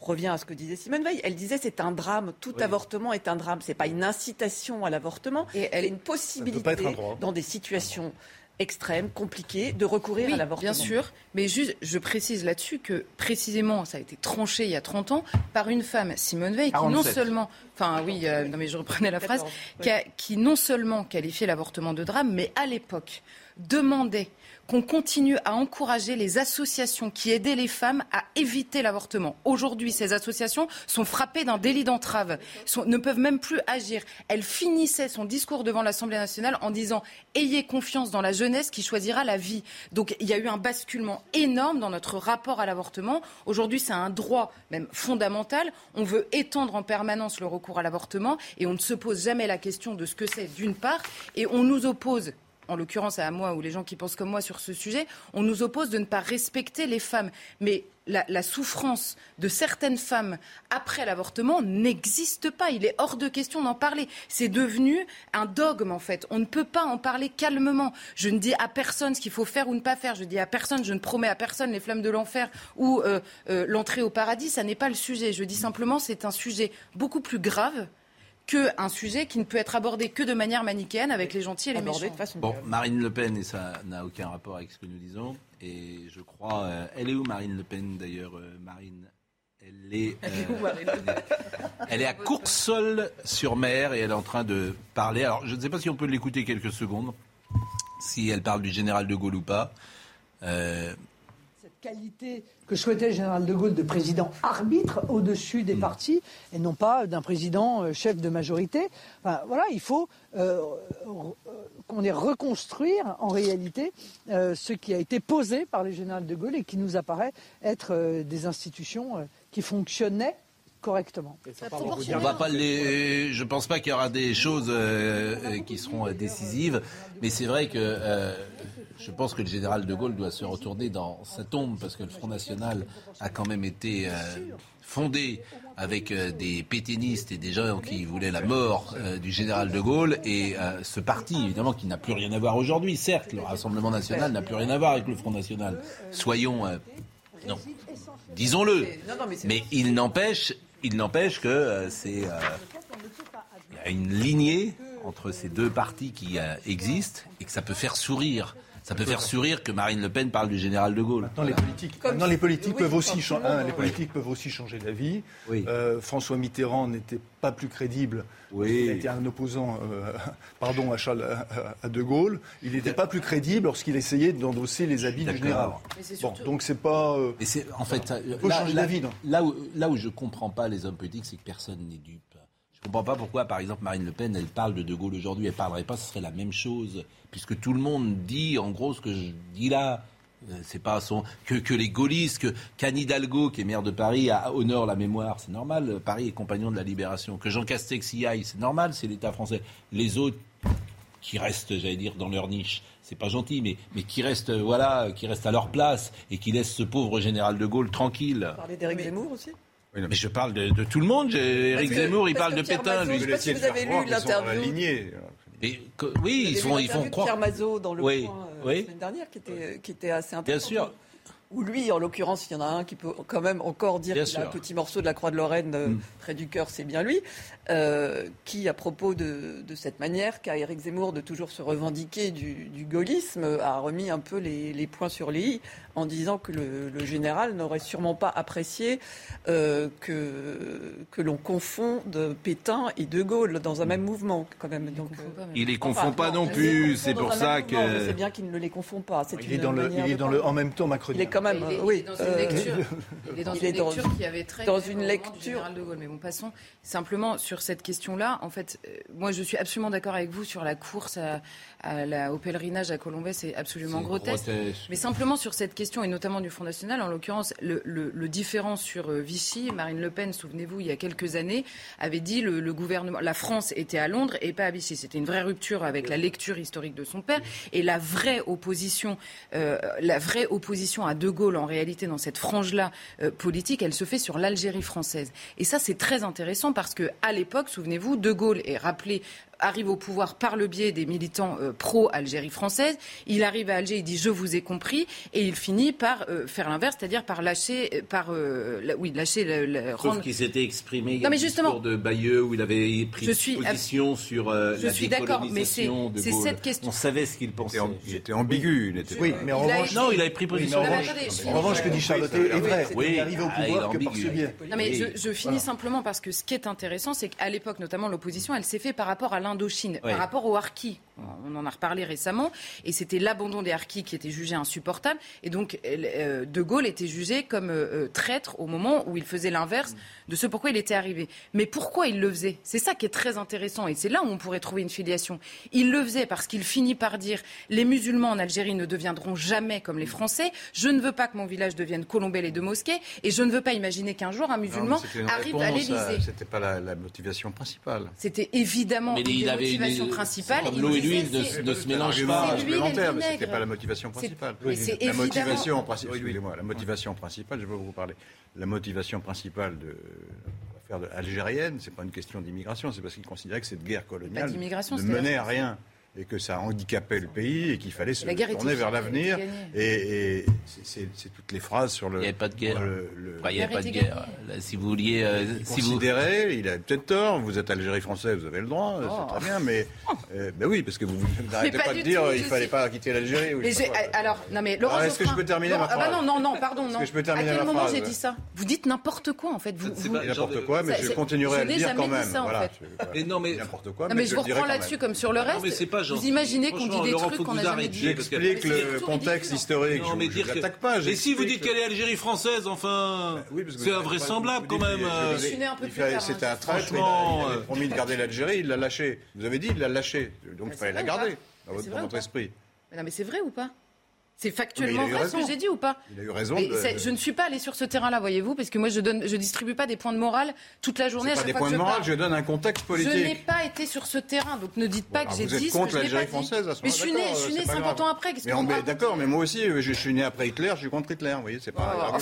on revient à ce que disait Simone Veil. Elle disait c'est un drame. Tout avortement est un drame. C'est pas une incitation à l'avortement. Et elle est une possibilité dans des situations extrêmes, compliquées, de recourir à l'avortement. Bien sûr, mais juste, je précise là-dessus que précisément, ça a été tranché il y a 30 ans par une femme, Simone Veil, qui non seulement, enfin oui, euh, non mais je reprenais la phrase, qui, qui non seulement qualifiait l'avortement de drame, mais à l'époque demandait qu'on continue à encourager les associations qui aidaient les femmes à éviter l'avortement. Aujourd'hui, ces associations sont frappées d'un délit d'entrave, ne peuvent même plus agir. Elle finissait son discours devant l'Assemblée nationale en disant Ayez confiance dans la jeunesse qui choisira la vie. Donc il y a eu un basculement énorme dans notre rapport à l'avortement. Aujourd'hui, c'est un droit même fondamental. On veut étendre en permanence le recours à l'avortement et on ne se pose jamais la question de ce que c'est d'une part et on nous oppose en l'occurrence à moi ou les gens qui pensent comme moi sur ce sujet, on nous oppose de ne pas respecter les femmes. Mais la, souffrance de certaines femmes après l'avortement n'existe pas. Il est hors de question d'en parler. C'est devenu un dogme, en fait. On ne peut pas en parler calmement. Je ne dis à personne ce qu'il faut faire ou ne pas faire. Je dis à personne, je ne promets à personne les flammes de l'enfer ou euh, euh, l'entrée au paradis. Ça n'est pas le sujet. Je dis simplement, c'est un sujet beaucoup plus grave qu'un sujet qui ne peut être abordé que de manière manichéenne avec les gentils et les méchants. bon, Marine Le Pen, et ça n'a aucun rapport avec ce que nous disons, et je crois... Euh, elle est où Marine Le Pen d'ailleurs, euh, Marine? Elle est, euh, elle est à Coursol-sur-Mer et elle est en train de parler. Alors, je ne sais pas si on peut l'écouter quelques secondes, si elle parle du général de Gaulle ou pas qualité que souhaitait le général de Gaulle de président arbitre au-dessus des mm. partis et non pas d'un président euh, chef de majorité. Enfin, voilà, il faut euh, qu'on ait reconstruire en réalité euh, ce qui a été posé par le général de Gaulle et qui nous apparaît être des institutions qui fonctionnaient correctement. On va pas les... Je ne pense pas qu'il y aura des choses qui seront décisives, mais c'est vrai que je pense que le général de Gaulle doit se retourner dans sa tombe parce que le Front National a quand même été euh, fondé avec euh, des pétainistes et des gens qui voulaient la mort euh, du général de Gaulle et ce parti, évidemment, qui n'a plus rien à voir aujourd'hui. Certes, le Rassemblement national n'a plus rien à voir avec le Front National. Soyons, disons-le. Mais il n'empêche, il n'empêche que c'est y a une lignée entre ces deux partis qui existent et que ça peut faire sourire ça peut faire sourire que Marine Le Pen parle du général de Gaulle. Maintenant, les politiques, les politiques peuvent aussi changer. les politiques peuvent aussi changer d'avis. Euh, François Mitterrand n'était pas plus crédible. Il était un opposant, euh, pardon, à, Charles, à, De Gaulle. Il n'était pas plus crédible lorsqu'il essayait d'endosser les habits du général. Bon, donc c'est pas. Euh, en fait, là, là, là, où, là où je comprends pas les hommes politiques, c'est que personne n'est dupe. Je ne comprends pas pourquoi, par exemple, Marine Le Pen, elle parle de De Gaulle aujourd'hui. Elle ne parlerait pas, ce serait la même chose. Puisque tout le monde dit, en gros, ce que je dis là. Euh, c'est pas son que, que les gaullistes, que qu'Anne Hidalgo, qui est maire de Paris, a, honore la mémoire, c'est normal. Paris est compagnon de la libération. Que Jean Castex y aille, c'est normal. C'est l'État français. Les autres qui restent, j'allais dire, dans leur niche, c'est pas gentil, mais, mais qui restent, voilà, qui restent à leur place et qui laissent ce pauvre général de Gaulle tranquille. Vous parlez d'Éric Zemmour aussi? Mais je parle de, tout le monde. Eric Zemmour, il parle de Pétain, lui. Je ne sais pas si vous avez lu l'interview. oui, ils, font, ils font croire. Pierre Mazot dans le oui, point euh, la semaine dernière, qui était, qui était assez intéressant. Bien sûr. Ou lui, en l'occurrence, il y en a un qui peut quand même encore dire qu'il a un petit morceau de la Croix de Lorraine euh, mm. près du cœur, c'est bien lui, euh, qui, à propos de, cette manière qu'a Éric Zemmour de toujours se revendiquer du, gaullisme, a remis un peu les, les, points sur les i en disant que le, général n'aurait sûrement pas apprécié euh, que, que l'on confonde Pétain et De Gaulle dans un même mouvement, quand même. Donc, il les confond pas non plus, c'est pour ça que. C'est bien qu'il ne les confond pas. Il est, dans le, il est dans le en même temps macronien. Quand même. Il est, oui. dans une lecture, il est dans une lecture qui avait très dans une lecture général de Gaulle. Mais bon, passons simplement sur cette question-là. En fait, moi, je suis absolument d'accord avec vous sur la course à, la, au pèlerinage à Colombay. C'est absolument grotesque. Mais simplement sur cette question, et notamment du Front National, en l'occurrence, le, le, le, différent sur Vichy, Marine Le Pen, souvenez-vous, il y a quelques années, avait dit le, le gouvernement, la France était à Londres et pas à Vichy. C'était une vraie rupture avec la lecture historique de son père et la vraie opposition, euh, la vraie opposition à De Gaulle en réalité dans cette frange-là euh, politique, elle se fait sur l'Algérie française. Et ça, c'est très intéressant parce que à l'époque, souvenez-vous, De Gaulle est rappelé arrive au pouvoir par le biais des militants euh, pro-Algérie française. Il arrive à Alger, il dit je vous ai compris, et il finit par euh, faire l'inverse, c'est-à-dire par lâcher, euh, par la, oui, lâcher. La, la, Sauf qu'il s'était exprimé. Non, mais justement, de Bayeux où il avait pris position sur je la suis d'accord, mais c'est cette question. On savait ce qu'il pensait. Il était ambigu. Il était oui, mais en revanche, non, il avait pris position. en revanche, ce que dit Charlotte est vrai. Oui, il arrivé au ah, pouvoir que par ce biais. Non, mais je finis simplement parce que ce qui est intéressant, c'est qu'à l'époque, notamment l'opposition, elle s'est fait par rapport à l'Indochine, par rapport au harkis. On en a reparlé récemment, et c'était l'abandon des harkis qui était jugé insupportable. Et donc, euh, De Gaulle était jugé comme euh, euh, traître au moment où il faisait l'inverse de ce pourquoi il était arrivé. Mais pourquoi il le faisait? C'est ça qui est très intéressant, et c'est là où on pourrait trouver une filiation. Il le faisait parce qu'il finit par dire les musulmans en Algérie ne deviendront jamais comme les Français. Je ne veux pas que mon village devienne Colombelle et de mosquées, et je ne veux pas imaginer qu'un jour un musulman arrive à l'Élysée. C'était pas la, motivation principale. C'était évidemment une motivation principale. Comme l'eau et l'huile ne, se mélangent pas. supplémentaire, mais c'était pas la motivation principale. la motivation principale, excusez-moi, la motivation principale, je vais vous parler. La motivation principale de l'affaire algérienne, c'est pas une question d'immigration, c'est parce qu'ils considéraient que cette guerre coloniale ne menait à rien et que ça handicapait le pays et qu'il fallait se tourner vers l'avenir. Et, et c'est toutes les phrases sur le. Il n'y avait pas de guerre. Le, il n'y avait pas de guerre. si vous vouliez. Euh, si vous... il a peut-être tort. Vous êtes Algérie française, vous avez le droit, c'est oh. très bien. Mais euh, ben oui, parce que vous n'arrêtez pas, de dire qu'il ne fallait pas quitter l'Algérie. alors, non mais Laurent. Est-ce que je peux terminer ma phrase ah Non, non, non, pardon, non. Est-ce que je peux terminer à quel moment j'ai dit ça? Vous dites n'importe quoi en fait. Vous n'importe quoi, mais je continuerai à le dire quand même. Voilà. Non mais n'importe quoi. mais je vous reprends là-dessus comme sur le reste. Vous imaginez qu'on dit des trucs qu'on n'a jamais dit. J'explique le contexte historique. Non, mais dire que... pas. Et si vous dites qu'elle est Algérie française, enfin, bah c'est invraisemblable quand même. C'était un traître. Il a promis de garder l'Algérie, il l'a lâché. Vous avez dit, il l'a lâché. Donc il fallait la garder dans votre esprit. Non, mais c'est vrai ou pas c'est factuellement vrai ce que j'ai dit ou pas Il a eu raison. Je ne suis pas allé sur ce terrain-là, voyez-vous, parce que moi je donne, je distribue pas des points de morale toute la journée. À chaque pas des points de morale, je, donne un contexte politique. Je n'ai pas été sur ce terrain, donc ne dites pas que j'ai dit. Vous êtes contre l'Algérie française à ce Mais je suis né, je suis né 50 ans après. D'accord, mais moi aussi, je suis né après Hitler, je suis contre Hitler. Vous voyez, c'est pas. Oh.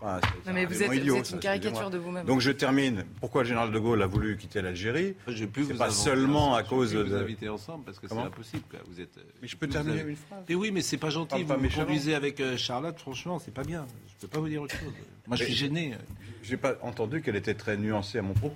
Pas, non, mais vous êtes, une caricature de vous-même. Donc je termine. Pourquoi le général de Gaulle a voulu quitter l'Algérie C'est pas seulement à cause de. Vous inviter ensemble parce que c'est impossible. Vous êtes. Mais je peux terminer une phrase. Mais oui, mais c'est pas gentil. Vous me conduisez avec euh, Charlotte. Franchement, c'est pas bien. Je peux pas vous dire autre chose. Moi, je suis gêné. J'ai pas entendu qu'elle était très nuancée à mon propos,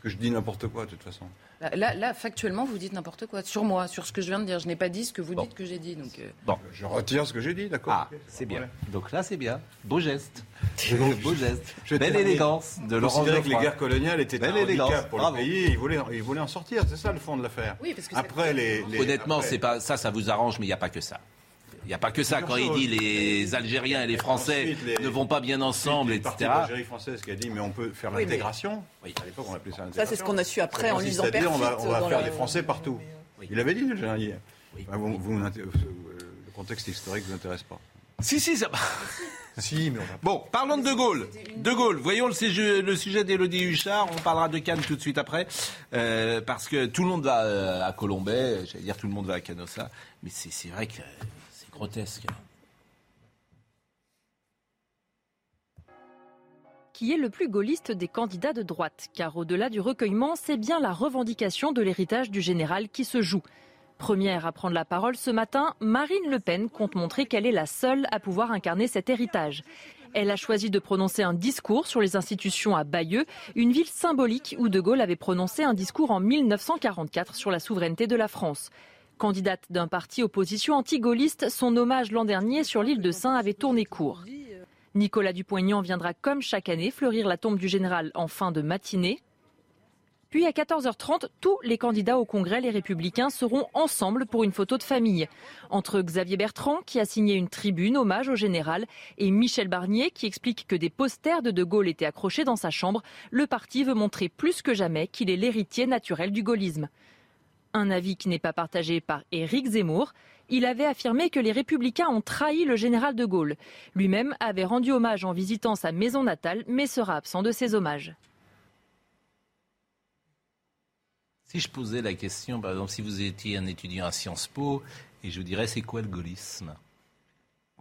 puisque je dis n'importe quoi de toute façon. Là, là, factuellement, vous dites n'importe quoi. Sur moi, sur ce que je viens de dire. Je n'ai pas dit ce que vous dites que j'ai dit. Donc, euh. Bon. Je retire ce que j'ai dit, d'accord. Ah, c'est bien. Donc là, c'est bien. Beau geste. Beau geste. Belle élégance de Laurent que les guerres coloniales étaient un handicap pour le pays. Il voulait, il voulait en sortir. C'est ça le fond de l'affaire. Oui, parce que après, les, Honnêtement, c'est pas ça, ça vous arrange, mais il n'y a pas que ça. Il n'y a pas que ça. Quand il dit les Algériens et les Français ne vont pas bien ensemble, etc. C'est l'Algérie française qui a dit mais on peut faire l'intégration. Oui, À l'époque, on appelait ça l'intégration. Ça, c'est ce qu'on a su après en lisant Perfit. On va, on va faire des Français partout. Il avait dit, le général hier. le contexte historique ne vous intéresse pas. Si, si, ça si, mais Bon, parlons de De Gaulle. De Gaulle, voyons le sujet, le sujet d'Élodie Huchard. On parlera de Cannes tout de suite après. Euh, parce que tout le monde va euh, à Colombay, j'allais dire tout le monde va à Canossa. Mais c'est vrai que qui est le plus gaulliste des candidats de droite, car au-delà du recueillement, c'est bien la revendication de l'héritage du général qui se joue. Première à prendre la parole ce matin, Marine Le Pen compte montrer qu'elle est la seule à pouvoir incarner cet héritage. Elle a choisi de prononcer un discours sur les institutions à Bayeux, une ville symbolique où De Gaulle avait prononcé un discours en 1944 sur la souveraineté de la France. Candidate d'un parti opposition anti-gaulliste, son hommage l'an dernier sur l'île de Saint avait tourné court. Nicolas Dupont-Aignan viendra comme chaque année fleurir la tombe du général en fin de matinée. Puis à 14h30, tous les candidats au Congrès, les Républicains, seront ensemble pour une photo de famille. Entre Xavier Bertrand, qui a signé une tribune hommage au général, et Michel Barnier, qui explique que des posters de De Gaulle étaient accrochés dans sa chambre, le parti veut montrer plus que jamais qu'il est l'héritier naturel du gaullisme. Un avis qui n'est pas partagé par Éric Zemmour. Il avait affirmé que les républicains ont trahi le général de Gaulle. Lui-même avait rendu hommage en visitant sa maison natale, mais sera absent de ces hommages. Si je posais la question, par exemple, si vous étiez un étudiant à Sciences Po, et je vous dirais, c'est quoi le gaullisme?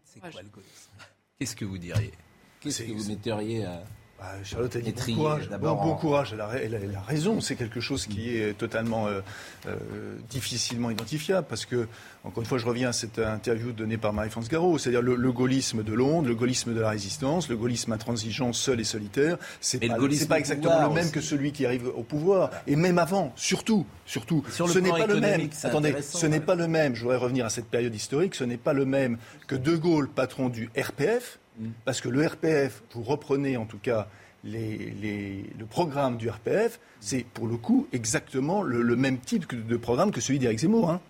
C'est quoi le gaullisme? Qu'est-ce que vous diriez? Qu'est-ce que vous metteriez à... Bah, Charlotte a dit bon courage. Bon, courage. Elle a, elle, a, raison. C'est quelque chose qui est totalement euh, euh, difficilement identifiable parce que, encore une fois, je reviens à cette interview donnée par Marie-France Garot. C'est-à-dire le, gaullisme de Londres, le gaullisme de la résistance, le gaullisme intransigeant, seul et solitaire. C'est pas, pas exactement le même que celui qui arrive au pouvoir. Et même avant, surtout, surtout. ce n'est pas le même. Attendez, ce n'est pas le même. Je voudrais revenir à cette période historique. Ce n'est pas le même que De Gaulle, patron du RPF parce que le RPF, vous reprenez en tout cas le programme du RPF, c'est pour le coup exactement le, même type de programme que celui d'Éric Zemmour, hein.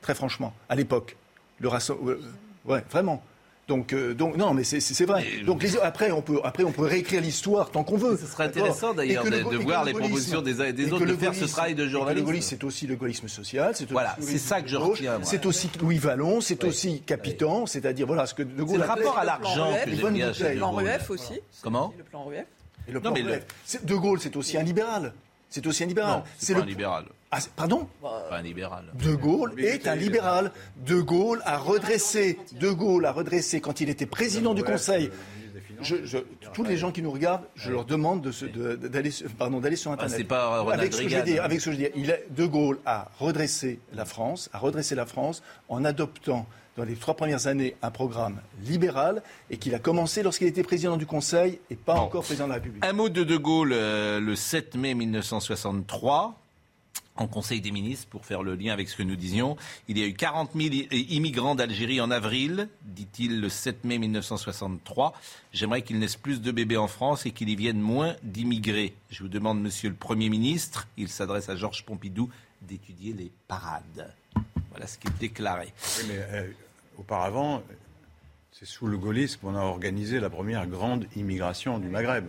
très franchement, à l'époque. Le euh, ouais, vraiment. Donc, euh, donc non, mais c'est vrai. donc après, on peut après on peut réécrire l'histoire tant qu'on veut. Ce serait intéressant d'ailleurs de, voir les propositions des uns et des autres, de faire ce travail de journaliste. le gaullisme, c'est aussi le gaullisme social. Voilà, c'est ça que je retiens. C'est aussi Louis Vallon, c'est aussi Capitan, c'est-à-dire voilà ce que De Gaulle. C'est le rapport à l'argent. Le plan RUF aussi. Comment Le plan RUF. Et le plan De Gaulle, c'est aussi un libéral. C'est aussi un libéral. C'est un libéral. Ah, pardon Pas un libéral. De Gaulle est un libéral. De Gaulle a redressé, De Gaulle a redressé quand il était président du Conseil. Je, tous les gens qui nous regardent, je leur demande d'aller de, sur Internet. Ah, c'est pas avec ce que je dis, avec ce que je dis, il De Gaulle a redressé la France, a redressé la France en adoptant dans les trois premières années un programme libéral et qu'il a commencé lorsqu'il était président du Conseil et pas encore président de la République. Un mot de De Gaulle euh, le 7 mai 1963 en Conseil des ministres pour faire le lien avec ce que nous disions. Il y a eu 40 000 immigrants d'Algérie en avril, dit-il le 7 mai 1963. J'aimerais qu'il naisse plus de bébés en France et qu'il y vienne moins d'immigrés. Je vous demande, Monsieur le Premier ministre, il s'adresse à Georges Pompidou, d'étudier les parades. Voilà ce qu'il déclarait. Oui, mais euh, auparavant, c'est sous le gaullisme qu'on a organisé la première grande immigration du Maghreb.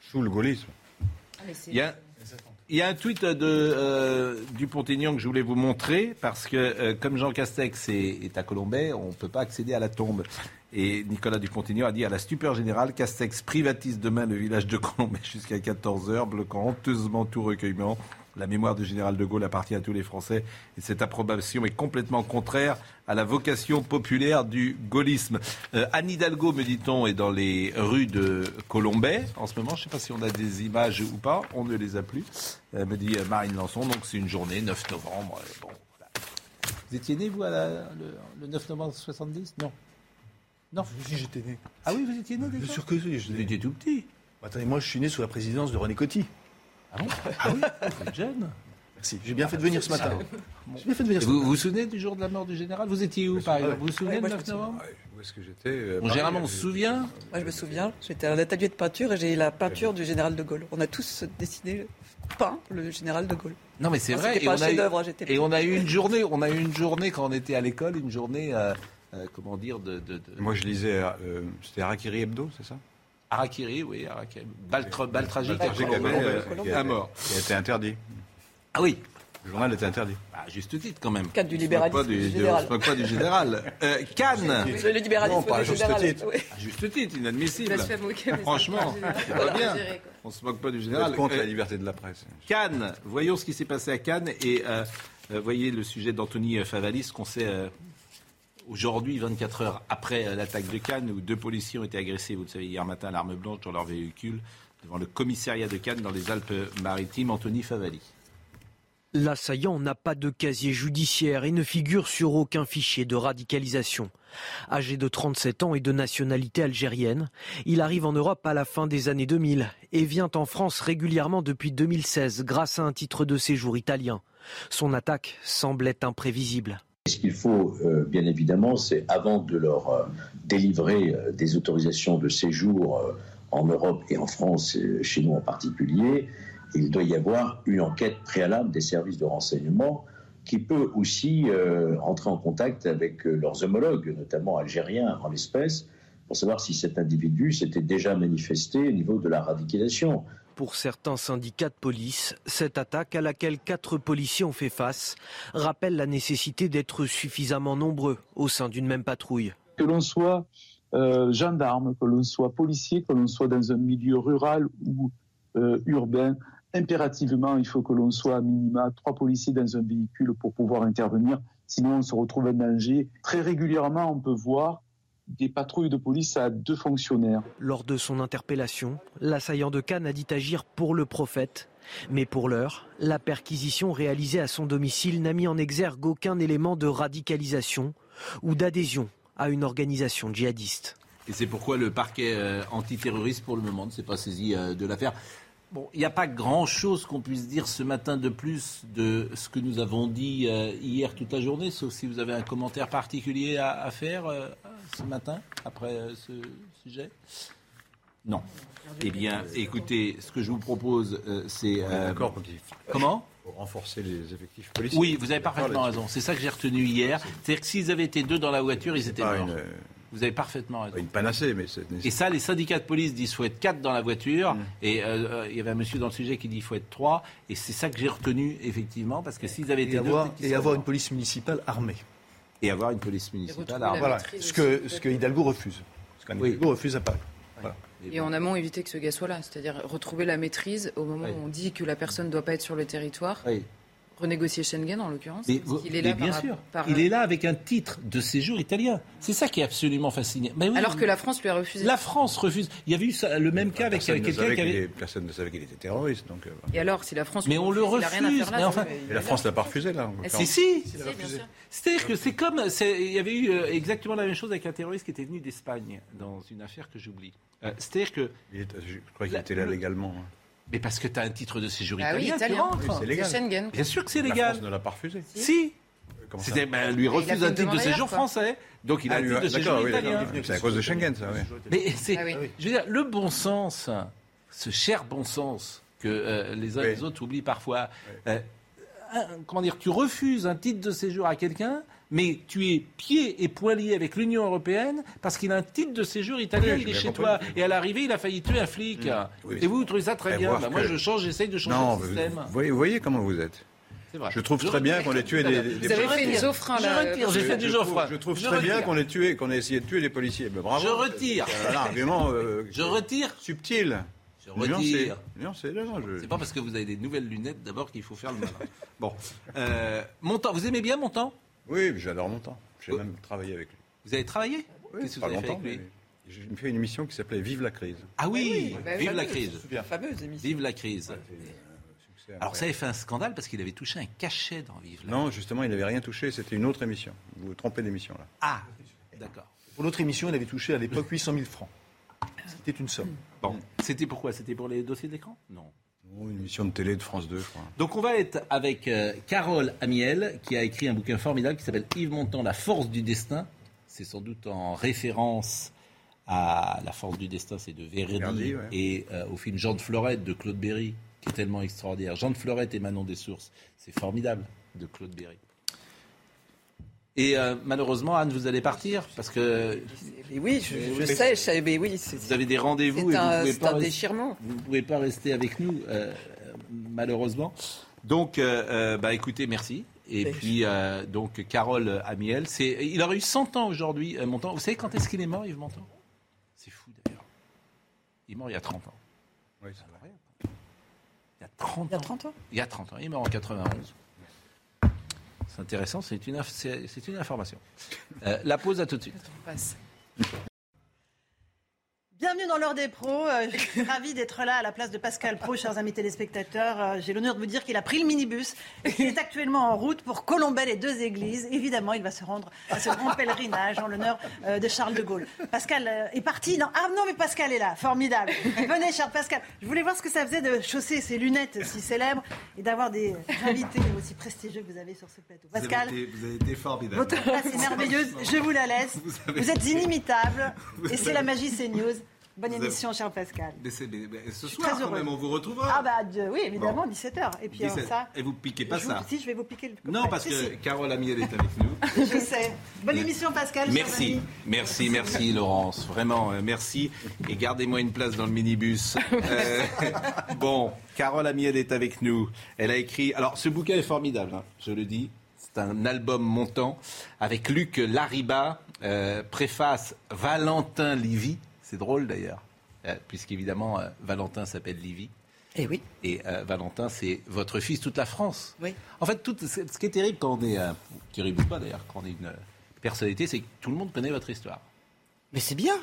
Sous le gaullisme. Ah, il y a il y a un tweet de euh, Dupont-Aignan que je voulais vous montrer parce que euh, comme Jean Castex est, à Colombay, on ne peut pas accéder à la tombe. Et Nicolas Dupont-Aignan a dit à la stupeur générale, Castex privatise demain le village de Colombay jusqu'à 14h, bloquant honteusement tout recueillement. La mémoire du général de Gaulle appartient à tous les Français et cette approbation est complètement contraire à la vocation populaire du gaullisme. Euh, Anne Hidalgo, me dit-on, est dans les rues de Colombay en ce moment. Je ne sais pas si on a des images ou pas. On ne les a plus. Euh, me dit euh, Marine Lançon. Donc c'est une journée, 9 novembre. Bon, Vous étiez né, vous, le, 9 novembre 70 Non. Non. Si j'étais né. Ah oui, vous étiez né déjà? Bien sûr que oui. Vous étiez tout petit. Attendez, moi je suis né sous la présidence de René Coty. Ah, ah oui Vous êtes jeune Merci. J'ai bien fait de venir ce matin. vous, vous souvenez du jour de la mort du général? Vous étiez où, par exemple? Vous vous souvenez du 9 novembre? Où est-ce que j'étais euh, Généralement, on se souvient Moi, je me souviens. J'étais à un atelier de peinture et j'ai la peinture du général de Gaulle. On a tous dessiné, peint le général de Gaulle. Non, mais c'est vrai. Et, on a, eu, et on a eu une journée. On a eu une journée quand on était à l'école, une journée, euh, euh, comment dire, de, Moi, je lisais. c'était Harakiri Hebdo, c'est ça? Harakiri, oui, Harakiri. Balle, tragique, à mort. Qui a été interdit. Ah oui. Le journal était interdit. À juste titre, quand même. Cadre du libéralisme. Du, du général. On pas du général. Euh, Cannes. Le libéralisme. Non, pas à juste titre. À juste titre, inadmissible. Franchement, c'est pas bien. On se moque pas du général. contre la euh, liberté de la presse. Cannes. Voyons ce qui s'est passé à Cannes. Et euh, voyez le sujet d'Anthony Favalis qu'on sait Aujourd'hui, 24 heures après l'attaque de Cannes, où deux policiers ont été agressés, vous le savez, hier matin à l'arme blanche dans leur véhicule, devant le commissariat de Cannes dans les Alpes-Maritimes, Anthony Favali. L'assaillant n'a pas de casier judiciaire et ne figure sur aucun fichier de radicalisation. Âgé de 37 ans et de nationalité algérienne, il arrive en Europe à la fin des années 2000 et vient en France régulièrement depuis 2016 grâce à un titre de séjour italien. Son attaque semblait imprévisible. Ce qu'il faut, euh, bien évidemment, c'est avant de leur euh, délivrer euh, des autorisations de séjour en Europe et en France, chez nous en particulier, il doit y avoir une enquête préalable des services de renseignement qui peut aussi entrer en contact avec leurs homologues, notamment algériens en l'espèce, pour savoir si cet individu s'était déjà manifesté au niveau de la radicalisation. Pour certains syndicats de police, cette attaque à laquelle quatre policiers ont fait face rappelle la nécessité d'être suffisamment nombreux au sein d'une même patrouille. Que l'on soit euh, gendarme, que l'on soit policier, que l'on soit dans un milieu rural ou urbain, impérativement, il faut que l'on soit à minima trois policiers dans un véhicule pour pouvoir intervenir. Sinon, on se retrouve en danger. Très régulièrement, on peut voir des patrouilles de police à deux fonctionnaires. Lors de son interpellation, l'assaillant de Cannes a dit agir pour le prophète. Mais pour l'heure, la perquisition réalisée à son domicile n'a mis en exergue aucun élément de radicalisation ou d'adhésion à une organisation djihadiste. Et c'est pourquoi le parquet euh, antiterroriste, pour le moment, ne s'est pas saisi euh, de l'affaire. Bon, il n'y a pas grand-chose qu'on puisse dire ce matin de plus de ce que nous avons dit euh, hier toute la journée, sauf si vous avez un commentaire particulier à, faire euh, ce matin après euh, ce sujet. Non. Eh bien, écoutez, ce que je vous propose, c'est... D'accord, comment? Pour renforcer les effectifs policiers. Oui, vous avez parfaitement raison. C'est ça que j'ai retenu hier. C'est-à-dire que s'ils avaient été deux dans la voiture, ils étaient morts. Vous avez parfaitement raison. Une panacée, mais c'est Et ça, les syndicats de police disent qu'il faut être quatre dans la voiture. Mm. Et euh, euh, il y avait un monsieur dans le sujet qui dit qu'il faut être trois. Et c'est ça que j'ai retenu, effectivement, parce que s'ils avaient été et avoir, deux. Et avoir une police municipale armée. Et avoir une police municipale armée. Voilà, ce que, ce que Hidalgo refuse. Ce qu'Hidalgo refuse à Paris. Et en amont, éviter que ce gars soit là. C'est-à-dire retrouver la maîtrise au moment où on dit que la personne ne doit pas être sur le territoire. Oui renégocier Schengen en l'occurrence Il est là bien sûr. Il est là avec un titre de séjour italien. C'est ça qui est absolument fascinant. Alors que la France lui a refusé. La France refuse. Il y avait eu le même cas avec quelqu'un qui avait. Personne ne savait qu'il était terroriste. Donc, euh, Et alors, si la France. Mais on le refuse. mais enfin... Et la France l'a pas refusé là. Si si. C'est-à-dire que c'est comme il y avait eu euh, exactement la même chose avec un terroriste qui était venu d'Espagne dans une affaire que j'oublie. Euh, c'est-à-dire que. Je crois qu'il était là légalement. Mais parce que tu as un titre de séjour ah italien, oui, italien. Oui, c'est légal. Schengen. Bien sûr que c'est légal. La France ne l'a pas refusé. Si. C'était, ben, lui refuse un titre de séjour français, donc il a ah, un titre de séjour italien. c'est à cause de Schengen, ça. Oui. Mais c'est, ah je veux dire, le bon sens, ce cher bon sens que euh, les uns et les autres oublient parfois. Euh, comment dire, tu refuses un titre de séjour à quelqu'un mais tu es pied et poing lié avec l'Union européenne parce qu'il a un titre de séjour italien, il est chez toi. Et à l'arrivée, il a failli tuer un flic. Mmh. et vous, vous trouvez ça très bien bah, Moi, je change, j'essaye de changer non, le système. Vous voyez, comment vous êtes Vrai. Je trouve très bien qu'on ait tué des, des, Vous avez fait des offres là. Je j'ai fait du. Je trouve très bien qu'on ait tué, qu'on ait essayé de tuer les policiers. Mais bravo. Je retire. Un argument. Euh, je retire. Subtil. Je retire. C'est pas parce que vous avez des nouvelles lunettes d'abord qu'il faut faire le malin. bon. Euh, Montant, vous aimez bien Montant? Oui, j'adore Montant. J'ai même travaillé avec lui. Vous avez travaillé? Oui, Qu'est-ce que vous avez fait avec lui? J'ai fait une émission qui s'appelait Vive la crise. Ah oui, ah Vive la crise. Fameuse émission. Vive la crise. Alors ça avait fait un scandale parce qu'il avait touché un cachet dans Vive la Non, justement, il n'avait rien touché. C'était une autre émission. Vous vous trompez d'émission là. Ah, d'accord. Pour l'autre émission, il avait touché à l'époque 800 000 francs. C'était une somme. Bon, c'était pourquoi? C'était pour les dossiers d'écran Non une émission de télé de France 2, je crois. Donc on va être avec euh, Carole Amiel, qui a écrit un bouquin formidable qui s'appelle Yves Montand, La force du destin. C'est sans doute en référence à La force du destin, c'est de Verdi, et euh, au film Jean de Florette de Claude Berry, qui est tellement extraordinaire. Jean de Florette et Manon des Sources, c'est formidable de Claude Berry. Et euh, malheureusement, Anne, vous allez partir parce que. oui, je, sais, mais oui. Vous avez des rendez-vous et un, vous pouvez pas. Un déchirement. Vous ne pouvez pas rester avec nous, euh, malheureusement. Donc, euh, bah, écoutez, merci. Et puis, donc, Carole Amiel, c'est, il aurait eu 100 ans aujourd'hui, Montand. Vous savez quand est-ce qu'il est mort, Yves Montand? C'est fou d'ailleurs. Il est mort il y a 30 ans. Oui, c'est vrai. Il y a 30 ans. Il y a 30 ans? Il y a 30 ans. Il est mort en 91. C'est intéressant, c'est une, une information. Euh, la pause à tout de suite. Bienvenue dans l'heure des pros. Euh, je suis ravie d'être là à la place de Pascal Pro, chers amis téléspectateurs. Euh, j'ai l'honneur de vous dire qu'il a pris le minibus et qu'il est actuellement en route pour Colombelle et deux églises. Évidemment, il va se rendre à ce grand pèlerinage en l'honneur euh, de Charles de Gaulle. Pascal est parti. Non, ah non, mais Pascal est là. Formidable. Venez, cher Pascal. Je voulais voir ce que ça faisait de chausser ces lunettes si célèbres et d'avoir des invités aussi prestigieux que vous avez sur ce plateau. Pascal, vous avez été, formidable. Votre place est merveilleuse. Je vous la laisse. Vous, êtes inimitable. et c'est la magie CNews. Bonne émission, cher Pascal. Mais ce soir, quand même, on vous retrouvera. Ah bah de- oui, évidemment, 17h. Et puis alors 17. ça... Et vous piquez pas je ça. vous- Si, je vais vous piquer le Non, parce Si, que si. Carole Amiel est avec nous. Je sais. Bonne émission, Pascal. Merci, merci, merci Laurence, vraiment euh, merci. Et gardez-moi une place dans le minibus. Euh, bon, Carole Amiel est avec nous. Elle a écrit. Alors, ce bouquin est formidable, hein, je le dis. C'est un album montant avec Luc Lariba, euh, préface Valentin Livy. C'est drôle d'ailleurs, euh, puisqu'évidemment euh, Valentin s'appelle Livy. Eh oui. Et euh, Valentin, c'est votre fils, toute la France. Oui. En fait, tout, ce qui est terrible quand on est, euh, terrible ou pas d'ailleurs, quand on est une personnalité, c'est que tout le monde connaît votre histoire. Mais c'est bien.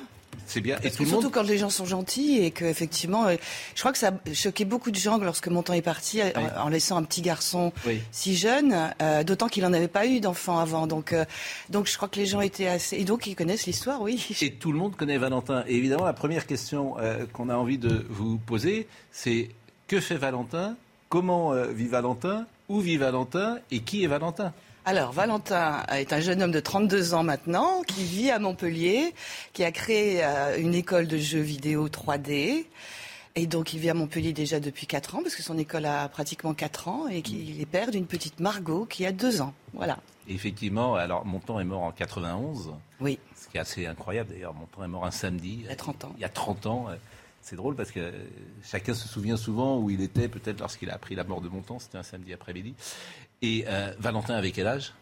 C'est bien. Et tout que surtout monde. quand les gens sont gentils et que effectivement, euh, je crois que ça a choqué beaucoup de gens lorsque mon temps est parti euh, en, en laissant un petit garçon Oui. si jeune, euh, d'autant qu'il n'en avait pas eu d'enfant avant. Donc, euh, donc je crois que les gens étaient assez et donc ils connaissent l'histoire, oui. Et tout le monde connaît Valentin. Et évidemment, la première question euh, qu'on a envie de vous poser, c'est que fait Valentin? Comment vit Valentin? Où vit Valentin? Et qui est Valentin? Alors, Valentin est un jeune homme de 32 ans maintenant, qui vit à Montpellier, qui a créé euh, une école de jeux vidéo 3D. Et donc, il vit à Montpellier déjà depuis 4 ans, parce que son école a pratiquement 4 ans, et qu'il est père d'une petite Margot qui a 2 ans. Voilà. Effectivement, alors Montand est mort en 91. Oui. Ce qui est assez incroyable d'ailleurs. Montand est mort un samedi. Il y a 30 ans. Il y a 30 ans. C'est drôle parce que euh, chacun se souvient souvent où il était, peut-être lorsqu'il a appris la mort de Montand. C'était un samedi après-midi. Et euh, Valentin avait quel âge?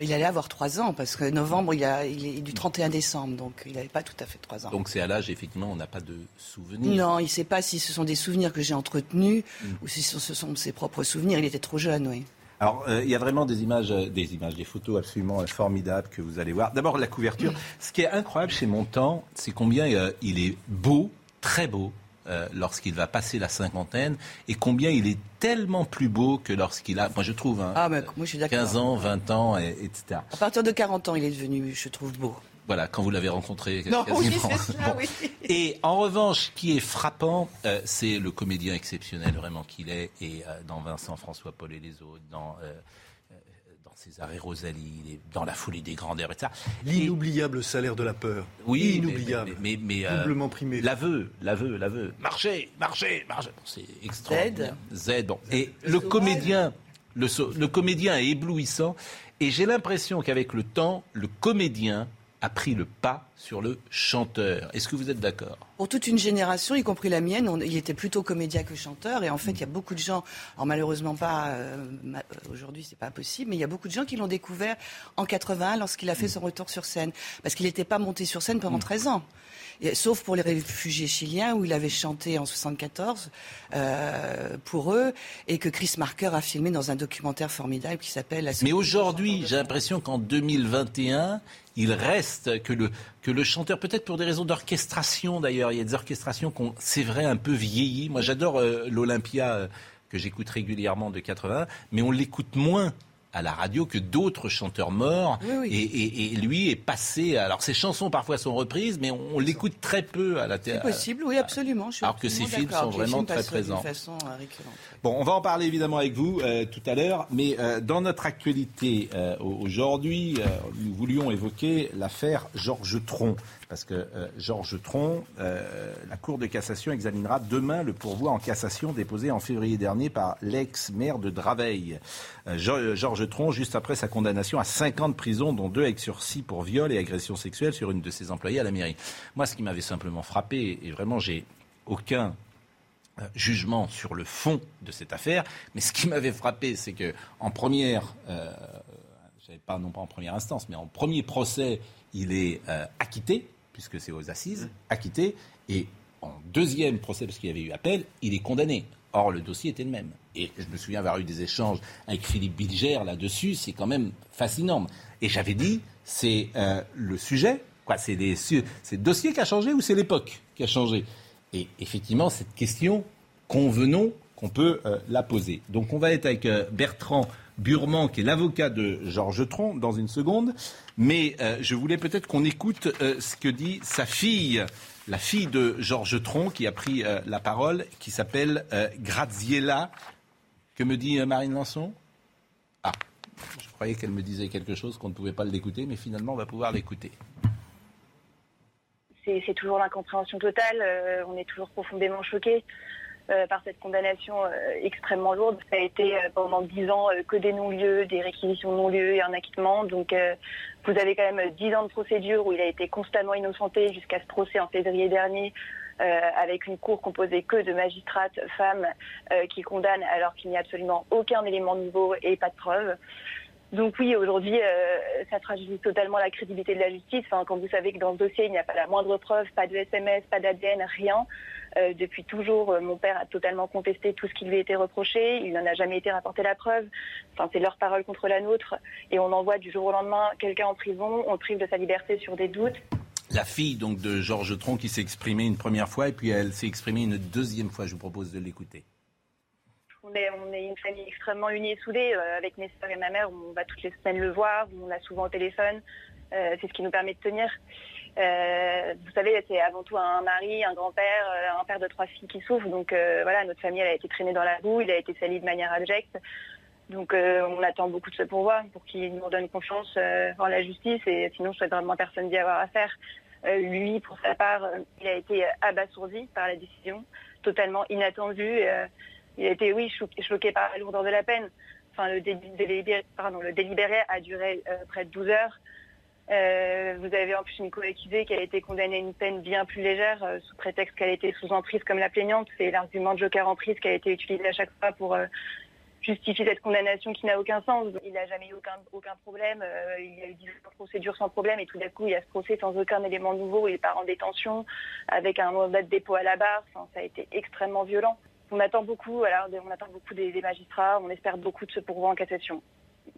Il allait avoir 3 ans, parce que novembre, il, a, il est du 31 décembre, donc il n'avait pas tout à fait 3 ans. Donc c'est à l'âge, effectivement, on n'a pas de souvenirs. Non, il ne sait pas si ce sont des souvenirs que j'ai entretenus Mm. ou si ce sont ses propres souvenirs. Il était trop jeune, oui. Alors, euh, il y a vraiment des images, euh, des images, des photos absolument euh, formidables que vous allez voir. D'abord, la couverture. Ce qui est incroyable chez Montand, c'est combien euh, il est beau, très beau, euh, lorsqu'il va passer la cinquantaine, et combien il est tellement plus beau que lorsqu'il a, moi je trouve, hein, Ah, moi, je suis d'accord. 15 ans, 20 ans, et- etc. À partir de 40 ans, il est devenu, je trouve, beau. Voilà, quand vous l'avez rencontré Non, oui, ça, Bon. oui. Et en revanche, ce qui est frappant, euh, c'est le comédien exceptionnel vraiment qu'il est. Et euh, dans Vincent, François, Paul et les autres, dans César et Rosalie, il est dans La folie des grandeurs, etc. L'inoubliable salaire de la peur. Oui, Inoubliable. Mais, mais, mais, euh, Doublement primé. L'aveu, l'aveu, l'aveu. Marchez, marchez, marchez. Bon, c'est extraordinaire. Z. bon. Et le comédien, le, le comédien est éblouissant. Et j'ai l'impression qu'avec le temps, le comédien a pris le pas sur le chanteur. Est-ce que vous êtes d'accord? Pour toute une génération, y compris la mienne, on- il était plutôt comédien que chanteur. Et en fait, il y a beaucoup de gens, alors malheureusement pas, euh, euh, aujourd'hui c'est pas possible, mais il y a beaucoup de gens qui l'ont découvert en 81 lorsqu'il a fait son retour sur scène. Parce qu'il n'était pas monté sur scène pendant 13 ans. Et- sauf pour les réfugiés chiliens où il avait chanté en 74 euh, pour eux et que Chris Marker a filmé dans un documentaire formidable qui s'appelle La Mais aujourd'hui, j'ai l'impression qu'en 2021, il reste que le, que le chanteur, peut-être pour des raisons d'orchestration d'ailleurs, il y a des orchestrations qui ont, c'est vrai, un peu vieilli. Moi, j'adore euh, l'Olympia euh, que j'écoute régulièrement de 80, mais on l'écoute moins à la radio que d'autres chanteurs morts. Oui, oui. Et, et- et lui est passé. Alors ses chansons parfois sont reprises, mais on, on l'écoute très peu à la C'est télé. possible, oui, absolument. je suis Alors que ces absolument films sont vraiment films très présents. De façon euh, récurrente. Bon, on va en parler évidemment avec vous euh, tout à l'heure, mais euh, dans notre actualité euh, au- aujourd'hui, euh, nous voulions évoquer l'affaire Georges Tron, parce que euh, Georges Tron, euh, la Cour de cassation examinera demain le pourvoi en cassation déposé en février dernier par l'ex-maire de Draveil. Euh, Geor- Georges Tron, juste après sa condamnation à 5 ans de prison, dont 2 avec sursis pour viol et agression sexuelle sur une de ses employées à la mairie. Moi, ce qui m'avait simplement frappé, et vraiment j'ai aucun jugement sur le fond de cette affaire. Mais ce qui m'avait frappé, c'est que en première, pas non pas en première instance, mais en premier procès, il est acquitté puisque c'est aux assises, acquitté, et en deuxième procès, parce qu'il y avait eu appel, il est condamné. Or, le dossier était le même. Et je me souviens avoir eu des échanges avec Philippe Bilger là-dessus, c'est quand même fascinant. Et j'avais dit, c'est euh, le sujet, quoi, c'est des c'est le dossier qui a changé ou c'est l'époque qui a changé? Et effectivement, cette question, convenons qu'on peut euh, la poser. Donc on va être avec euh, Bertrand Burman, qui est l'avocat de Georges Tron, dans une seconde. Mais euh, je voulais peut-être qu'on écoute euh, ce que dit sa fille, la fille de Georges Tron, qui a pris euh, la parole, qui s'appelle Graziella. Que me dit Marine Lançon? Ah, je croyais qu'elle me disait quelque chose qu'on ne pouvait pas l'écouter, mais finalement on va pouvoir l'écouter. c'est toujours l'incompréhension totale. on est toujours profondément choqués. Par cette condamnation extrêmement lourde. Ça a été pendant dix ans que des non-lieux, des réquisitions non-lieux et un acquittement. Donc vous avez quand même dix ans de procédure où il a été constamment innocenté jusqu'à ce procès en février dernier euh, avec une cour composée que de magistrates femmes euh, qui condamnent alors qu'il n'y a absolument aucun élément nouveau et pas de preuves. Donc oui, aujourd'hui, euh, ça fragilise totalement la crédibilité de la justice. Enfin, quand vous savez que dans ce dossier, il n'y a pas la moindre preuve, pas de SMS, pas d'ADN, rien. Depuis toujours, mon père a totalement contesté tout ce qui lui a été reproché. Il n'en a jamais été rapporté la preuve. Enfin, c'est leur parole contre la nôtre. Et on envoie du jour au lendemain quelqu'un en prison. On le prive de sa liberté sur des doutes la fille donc de Georges Tron qui s'est exprimée une première fois et puis elle s'est exprimée une deuxième fois. Je vous propose de l'écouter. On est, une famille extrêmement unie et soudée. Euh, avec mes soeurs et ma mère, on va toutes les semaines le voir, on l'a souvent au téléphone. Euh, c'est ce qui nous permet de tenir. Euh, vous savez, c'est avant tout un mari, un grand-père, un père de trois filles qui souffrent. Donc voilà, notre famille a été traînée dans la boue, il a été sali de manière abjecte. Donc on attend beaucoup de ce pourvoi pour qu'il nous donne confiance en la justice et sinon je souhaite vraiment personne d'y avoir affaire. Euh, lui, pour sa part, euh, il a été euh, abasourdi par la décision, totalement inattendu. il a été, oui, choqué, par la lourdeur de la peine. Enfin, le délibéré a duré près de 12 heures. Vous avez en plus une co-accusée qui a été condamnée à une peine bien plus légère sous prétexte qu'elle était sous emprise comme la plaignante. C'est l'argument de joker en prise qui a été utilisé à chaque fois pour justifie cette condamnation qui n'a aucun sens. Il n'a jamais eu aucun, problème. Euh, il y a eu différentes procédures sans problème et tout d'un coup, il y a ce procès sans aucun élément nouveau. Il part en détention avec un mandat de dépôt à la barre. ça a été extrêmement violent. On attend beaucoup, alors, on attend beaucoup des, magistrats. On espère beaucoup de ce pourvoi en cassation.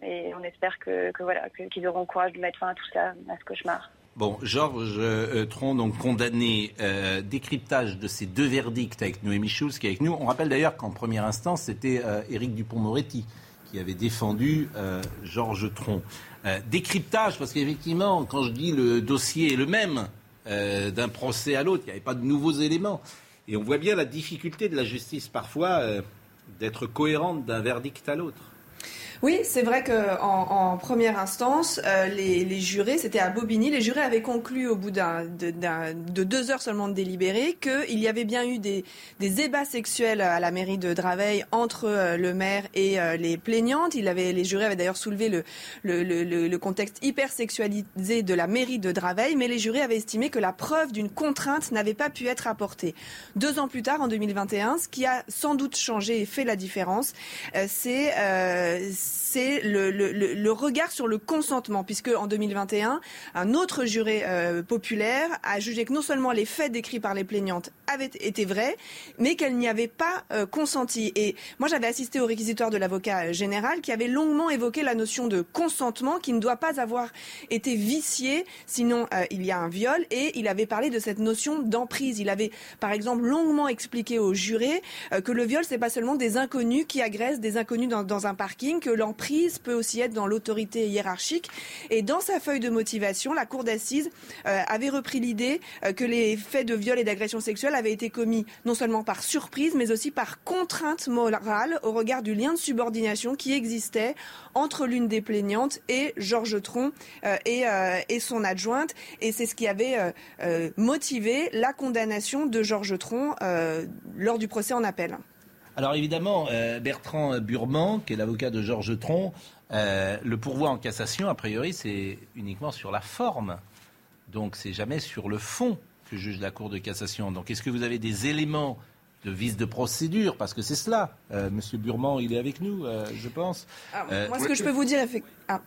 Et on espère que, voilà, qu'ils auront le courage de mettre fin à tout ça, à ce cauchemar. Bon, Georges euh, Tron, donc condamné, euh, décryptage de ces deux verdicts avec Noémie Schulz qui est avec nous. On rappelle d'ailleurs qu'en première instance, c'était euh, Éric Dupont-Moretti qui avait défendu Georges Tron. décryptage, parce qu'effectivement, quand je dis le dossier est le même d'un procès à l'autre, il n'y avait pas de nouveaux éléments. Et on voit bien la difficulté de la justice parfois d'être cohérente d'un verdict à l'autre. Oui, c'est vrai qu'en en, première instance, euh, les, jurés, c'était à Bobigny, les jurés avaient conclu au bout de, deux heures seulement de délibéré qu'il y avait bien eu des, ébats sexuels à la mairie de Draveil entre euh, le maire et euh, les plaignantes. Il avait, les jurés avaient d'ailleurs soulevé le, le, contexte hyper sexualisé de la mairie de Draveil, mais les jurés avaient estimé que la preuve d'une contrainte n'avait pas pu être apportée. Deux ans plus tard, en 2021, ce qui a sans doute changé et fait la différence, c'est c'est le, regard sur le consentement, puisque en 2021, un autre juré euh, populaire a jugé que non seulement les faits décrits par les plaignantes avaient été vrais, mais qu'elles n'y avaient pas euh, consenti. Et moi, j'avais assisté au réquisitoire de l'avocat euh, général qui avait longuement évoqué la notion de consentement qui ne doit pas avoir été vicié, sinon il y a un viol. Et il avait parlé de cette notion d'emprise. Il avait, par exemple, longuement expliqué aux jurés que le viol, c'est pas seulement des inconnus qui agressent des inconnus dans, dans un parking, l'emprise peut aussi être dans l'autorité hiérarchique. Et dans sa feuille de motivation, la Cour d'assises euh, avait repris l'idée euh, que les faits de viol et d'agression sexuelle avaient été commis non seulement par surprise, mais aussi par contrainte morale au regard du lien de subordination qui existait entre l'une des plaignantes et Georges Tron euh, et, son adjointe. Et c'est ce qui avait motivé la condamnation de Georges Tron lors du procès en appel. Alors évidemment, euh, Bertrand Burman, qui est l'avocat de Georges Tron, euh, le pourvoi en cassation, a priori, c'est uniquement sur la forme. Donc c'est jamais sur le fond que juge la Cour de cassation. Donc est-ce que vous avez des éléments de vice de procédure? Parce que c'est cela. Euh, Monsieur Burman, il est avec nous, je pense. Ah, moi, ce que je peux vous dire, effectivement. Ah.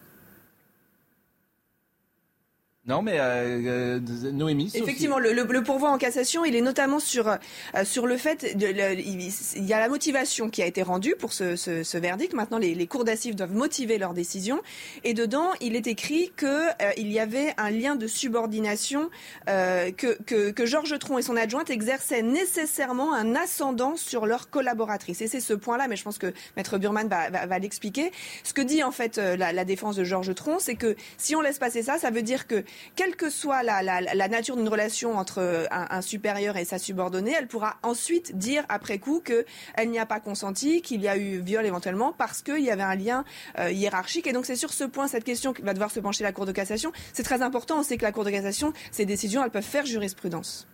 Non, mais euh, euh, Noémie. Effectivement, le, le, pourvoi en cassation, il est notamment sur euh, sur le fait, de, il y a la motivation qui a été rendue pour ce, ce, ce verdict. Maintenant, les, les cours d'assises doivent motiver leur décision, et dedans, il est écrit que il y avait un lien de subordination, que, que, que Georges Tron et son adjointe exerçaient nécessairement un ascendant sur leur collaboratrice. Et c'est ce point-là, mais je pense que Maître Burman va, va, va l'expliquer. Ce que dit en fait la, la défense de Georges Tron, c'est que si on laisse passer ça, ça veut dire que quelle que soit la, la, nature d'une relation entre un, supérieur et sa subordonnée, elle pourra ensuite dire après coup qu'elle n'y a pas consenti, qu'il y a eu viol éventuellement parce qu'il y avait un lien euh, hiérarchique. Et donc c'est sur ce point, cette question qui va devoir se pencher la Cour de cassation. C'est très important. On sait que la Cour de cassation, ces décisions, elles peuvent faire jurisprudence.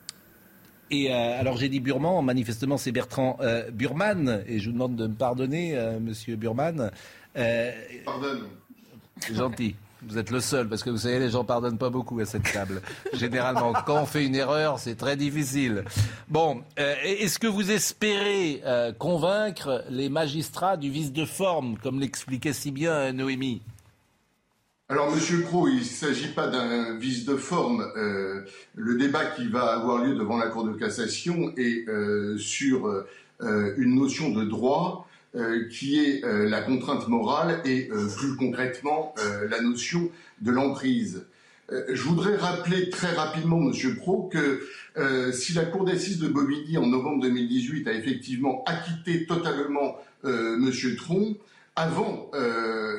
Et euh, alors j'ai dit Burman, manifestement c'est Bertrand euh, Burman, et je vous demande de me pardonner, Monsieur Burman. Pardonne. C'est gentil. Vous êtes le seul, parce que vous savez, les gens pardonnent pas beaucoup à cette table. Généralement, quand on fait une erreur, c'est très difficile. Bon, euh, est-ce que vous espérez euh, convaincre les magistrats du vice de forme, comme l'expliquait si bien euh, Noémie? Alors, Monsieur Pro, il ne s'agit pas d'un vice de forme. le débat qui va avoir lieu devant la Cour de cassation est sur une notion de droit euh, qui est euh, la contrainte morale et euh, plus concrètement la notion de l'emprise. je voudrais rappeler très rapidement, Monsieur Pro, que si la Cour d'assises de Bobigny en novembre 2018 a effectivement acquitté totalement Monsieur Tron, avant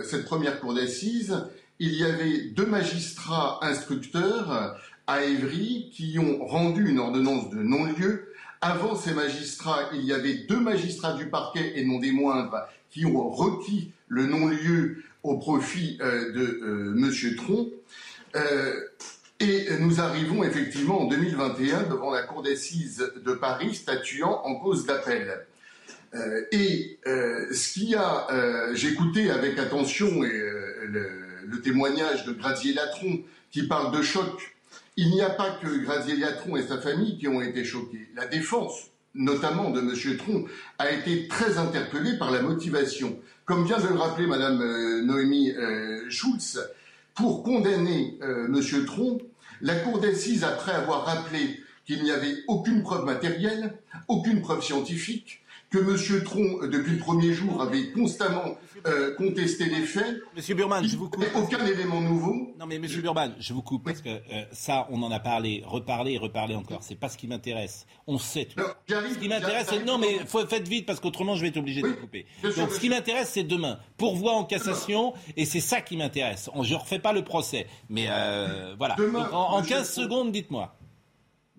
cette première Cour d'assises, il y avait deux magistrats instructeurs à Évry qui ont rendu une ordonnance de non-lieu avant ces magistrats, il y avait deux magistrats du parquet, et non des moindres, qui ont requis le non-lieu au profit euh, de euh, M. Tron. Euh, et nous arrivons effectivement en 2021 devant la Cour d'assises de Paris statuant en cause d'appel. et ce qui a, j'écoutais avec attention le, le, témoignage de Grazier Latron qui parle de choc il n'y a pas que Graziella Tron et sa famille qui ont été choqués. La défense, notamment de M. Tron, a été très interpellée par la motivation. Comme vient de le rappeler Mme euh, Noémie euh, Schulz, pour condamner euh, M. Tron, la Cour d'assises, après avoir rappelé qu'il n'y avait aucune preuve matérielle, aucune preuve scientifique, que M. Tron, depuis le premier jour, avait constamment euh, contesté les faits. Monsieur Burman, je vous coupe. Aucun élément nouveau. Non, mais Monsieur Burman, je vous coupe parce que euh, ça, on en a parlé, reparlé et reparlé encore. C'est pas ce qui m'intéresse. On sait tout. ce qui m'intéresse, c'est non, mais faut, faites vite parce qu'autrement, je vais être obligé de vous couper. Donc, ce qui m'intéresse, c'est demain. Pourvoi en cassation, et c'est ça qui m'intéresse. Je refais pas le procès, mais euh, voilà. en, en 15 secondes, dites-moi.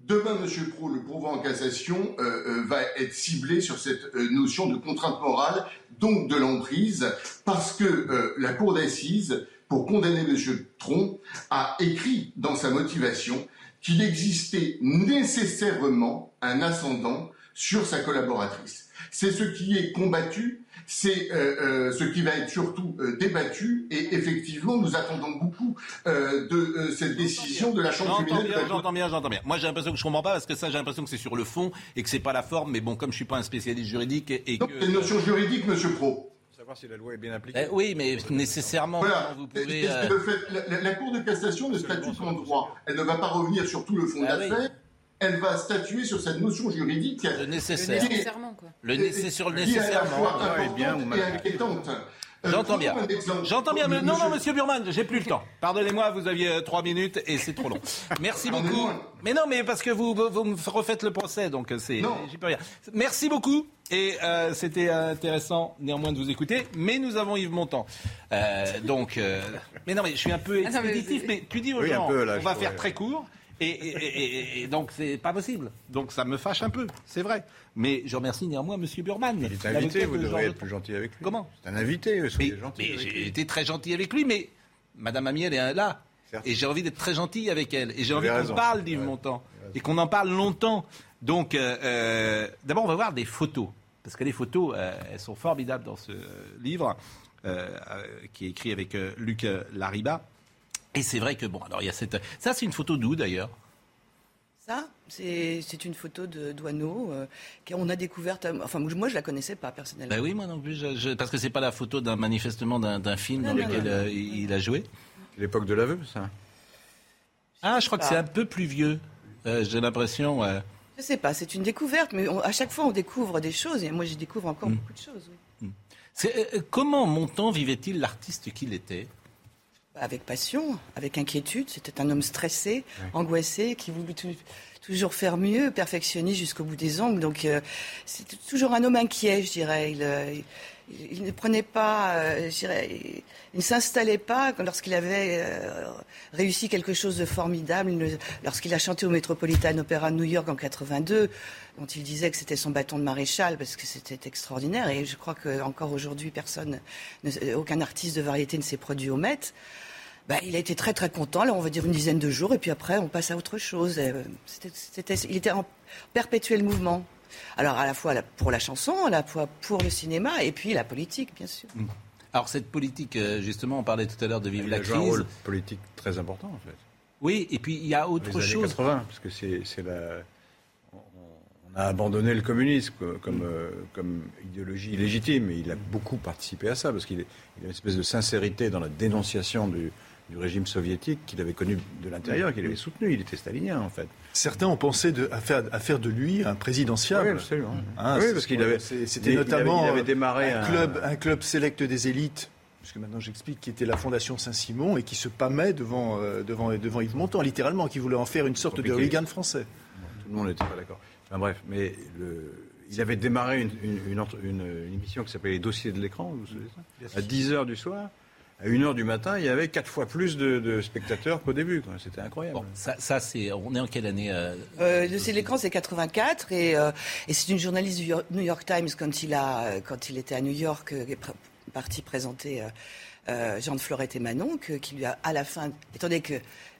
Demain, M. Pro, le pourvoi en cassation euh, euh, va être ciblé sur cette euh, notion de contrainte morale, donc de l'emprise, parce que la Cour d'assises, pour condamner M. Tron, a écrit dans sa motivation qu'il existait nécessairement un ascendant sur sa collaboratrice. C'est ce qui est combattu c'est euh, euh, ce qui va être surtout euh, débattu et effectivement nous attendons beaucoup de cette décision de la Chambre criminelle. J'entends bien, j'entends bien. Moi j'ai l'impression que je comprends pas parce que ça j'ai l'impression que c'est sur le fond et que c'est pas la forme. Mais bon, comme je suis pas un spécialiste juridique et, Donc, C'est une notion juridique, Monsieur Pro. Savoir si la loi est bien appliquée. Eh oui, mais nécessairement, voilà. vous pouvez. la, Cour de cassation ne statue qu'en droit. Elle ne va pas revenir sur tout le fond de ah l'affaire elle va statuer sur cette notion juridique. Le nécessaire. Le nécessairement, quoi. Le sur le nécessairement. bien ou euh, J'entends bien. J'entends bien. Mais non, non, monsieur Burman, j'ai plus le temps. Pardonnez-moi, vous aviez euh, trois minutes et c'est trop long. Merci beaucoup. Mais non, mais parce que vous, vous me refaites le procès, donc euh, c'est. J'y peux rien. Merci beaucoup. Et c'était intéressant néanmoins de vous écouter. Mais nous avons Yves Montand. donc, mais non, mais je suis un peu ah expéditif. mais, tu dis aux gens, on va faire très court. Et, donc, c'est pas possible. Donc, ça me fâche un peu, c'est vrai. Mais je remercie néanmoins M. Burman. Il est invité, vous devriez être plus gentil avec lui. Comment C'est un invité, soyez gentil. Mais j'ai été très gentil avec lui, mais Madame Amiel est là. Et j'ai envie d'être très gentil avec elle. Et j'ai envie qu'on parle d'Yves Montand. Et qu'on en parle longtemps. Donc, euh, euh, d'abord, on va voir des photos. Parce que les photos, euh, elles sont formidables dans ce livre, qui est écrit avec Luc Lariba. Et c'est vrai que, bon, alors il y a cette. Ça, c'est une photo d'où d'ailleurs? Ça, c'est une photo de Douaneau euh, qu'on a découverte. Enfin, moi, je la connaissais pas personnellement. Ben oui, moi non plus, parce que c'est pas la photo d'un manifestement d'un film dans lequel euh, il a joué? L'époque de l'aveu, ça? Ah, je crois que c'est un peu plus vieux. Euh, j'ai l'impression. Je sais pas, c'est une découverte, mais à chaque fois on découvre des choses, et moi je découvre encore hmm. beaucoup de choses. Oui. Hmm. comment Montand vivait-il l'artiste qu'il était? Avec passion, avec inquiétude. C'était un homme stressé, angoissé, qui voulait toujours faire mieux, perfectionner jusqu'au bout des ongles. Donc, euh, c'était toujours un homme inquiet, je dirais. Il, euh, il ne prenait pas, euh, je dirais, il ne s'installait pas lorsqu'il avait euh, réussi quelque chose de formidable. Lorsqu'il a chanté au Metropolitan Opera de New York en 82, dont il disait que c'était son bâton de maréchal parce que c'était extraordinaire. Et je crois qu'encore aujourd'hui, personne, aucun artiste de variété ne s'est produit au Met. Bah, il a été très très content, là on va dire une dizaine de jours, et puis après on passe à autre chose. Euh, il était en perpétuel mouvement. Alors à la fois pour la chanson, à la fois pour le cinéma et puis la politique, bien sûr. Mm. Alors cette politique, euh, justement, on parlait tout à l'heure de vivre la crise. un rôle politique très important en fait. Oui, et puis il y a autre les chose. 80, parce que c'est la. On a abandonné le communisme comme, euh, comme idéologie légitime, et il a beaucoup participé à ça, parce qu'il a une espèce de sincérité dans la dénonciation du, du régime soviétique qu'il avait connu de l'intérieur, qu'il avait soutenu. Il était stalinien, en fait. Certains ont pensé de, à, faire, à, faire, de lui un présidentiable. Oui, absolument. Hein, oui, parce qu'il avait. C'était notamment il avait, démarré un, club, un club sélect des élites puisque maintenant j'explique, qui était la Fondation Saint-Simon et qui se pâmait devant, euh, devant, devant Yves Montand, littéralement, qui voulait en faire une sorte de hooligan français. tout le monde n'était pas d'accord. Enfin bref, mais le, il avait démarré une, une, une, émission qui s'appelait Les dossiers de l'écran, vous savez ça À 10h du soir à 1h du matin, il y avait quatre fois plus de, spectateurs qu'au début. C'était incroyable. ça, c'est. On est en quelle année euh... euh l'écran, c'est 84 et, euh, et c'est une journaliste du New York Times quand il a, quand il était à New York, euh, partie présenter Jean de Florette et Manon, qui lui a à la fin, étant donné que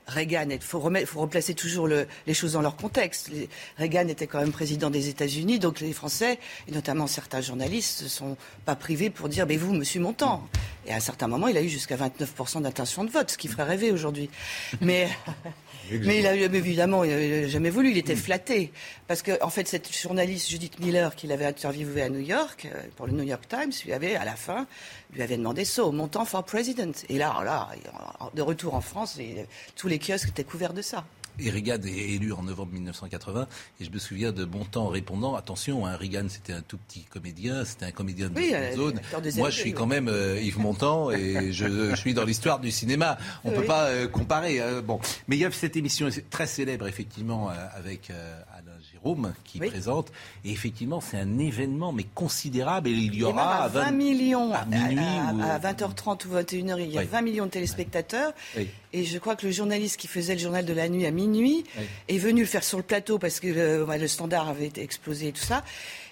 Reagan, il faut, faut, replacer toujours les choses dans leur contexte. Reagan était quand même président des États-Unis, donc les Français, et notamment certains journalistes, ne sont pas privés pour dire Mais vous, monsieur Montand. Et à un certain moment, il a eu jusqu'à 29% d'intention de vote, ce qui ferait rêver aujourd'hui. Mais. Mais il a évidemment jamais voulu, il était flatté. Parce que, en fait, cette journaliste Judith Miller, qu'il avait interviewé à New York, euh, pour le New York Times, lui avait, à la fin, lui avait demandé ça, au montant for president. Et là, là, de retour en France, tous les kiosques étaient couverts de ça. Et Reagan est élu en novembre 1980. Et je me souviens de Bontemps répondant attention, hein, Reagan c'était un tout petit comédien, c'était un comédien de oui, euh, zone. Moi je suis quand même euh, Yves Montand et je, suis dans l'histoire du cinéma. On ne peut pas euh, comparer. bon, mais il y a cette émission très célèbre effectivement avec Alain Jérôme qui présente. Et effectivement, c'est un événement mais considérable. Et il y aura à 20, millions à, minuit à, 20h30 ou 21h, il y a 20 millions de téléspectateurs. Et je crois que le journaliste qui faisait le journal de la nuit à minuit est venu le faire sur le plateau parce que le, standard avait explosé et tout ça.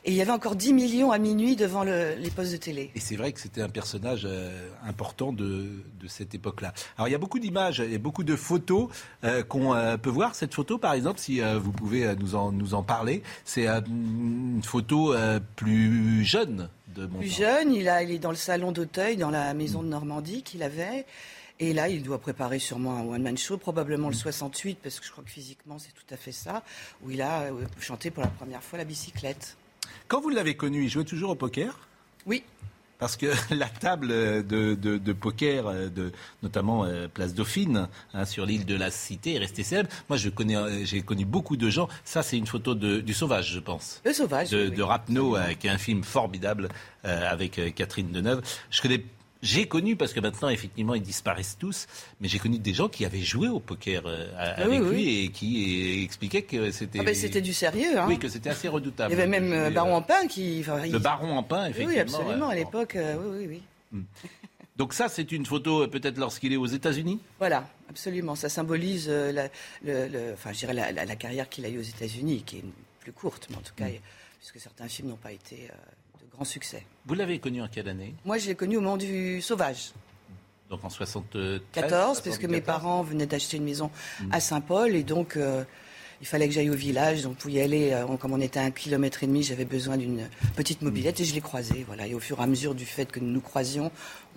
Et il y avait encore 10 millions à minuit devant les postes de télé. Et c'est vrai que c'était un personnage euh, important de, cette époque-là. Alors il y a beaucoup d'images et beaucoup de photos euh, qu'on euh, peut voir. Cette photo, par exemple, si vous pouvez nous en, nous en parler, c'est une photo plus jeune de Plus jeune, il, a, il est dans le salon d'Auteuil, dans la maison de Normandie qu'il avait. Et là, il doit préparer sûrement un one-man show, probablement le 68, parce que je crois que physiquement, c'est tout à fait ça, où il a chanté pour la première fois la bicyclette. Quand vous l'avez connu, il jouait toujours au poker? Oui. Parce que la table de, poker, euh, de, notamment euh, Place Dauphine, hein, sur l'île de la Cité, est restée célèbre. Moi, je connais, j'ai connu beaucoup de gens. Ça, c'est une photo du Sauvage, je pense. Le Sauvage. De, de Rapneau, qui est un film formidable avec Catherine Deneuve. Je connais j'ai connu, parce que maintenant, effectivement, ils disparaissent tous, mais j'ai connu des gens qui avaient joué au poker euh, ah avec lui et qui expliquaient que c'était. Ah ben, c'était du sérieux, hein. Oui, que c'était assez redoutable. Il y avait même euh, Baron Empin qui. le Baron Empin, effectivement. Oui, absolument, à l'époque, euh, oui, oui, oui. Hmm. Donc ça, c'est une photo peut-être lorsqu'il est aux États-Unis? Voilà, absolument. Ça symbolise la, le, enfin, je dirais la, carrière qu'il a eue aux États-Unis, qui est plus courte, mais en tout cas, hmm. puisque certains films n'ont pas été succès. Vous l'avez connu en quelle année? Moi, je l'ai connu au moment du Sauvage. Donc en 74 14, parce que mes parents venaient d'acheter une maison à Saint-Paul et donc euh, il fallait que j'aille au village. Donc pour y aller, euh, comme on était à un kilomètre et demi, j'avais besoin d'une petite mobilette et je l'ai croisé. Voilà. Et au fur et à mesure du fait que nous nous croisions,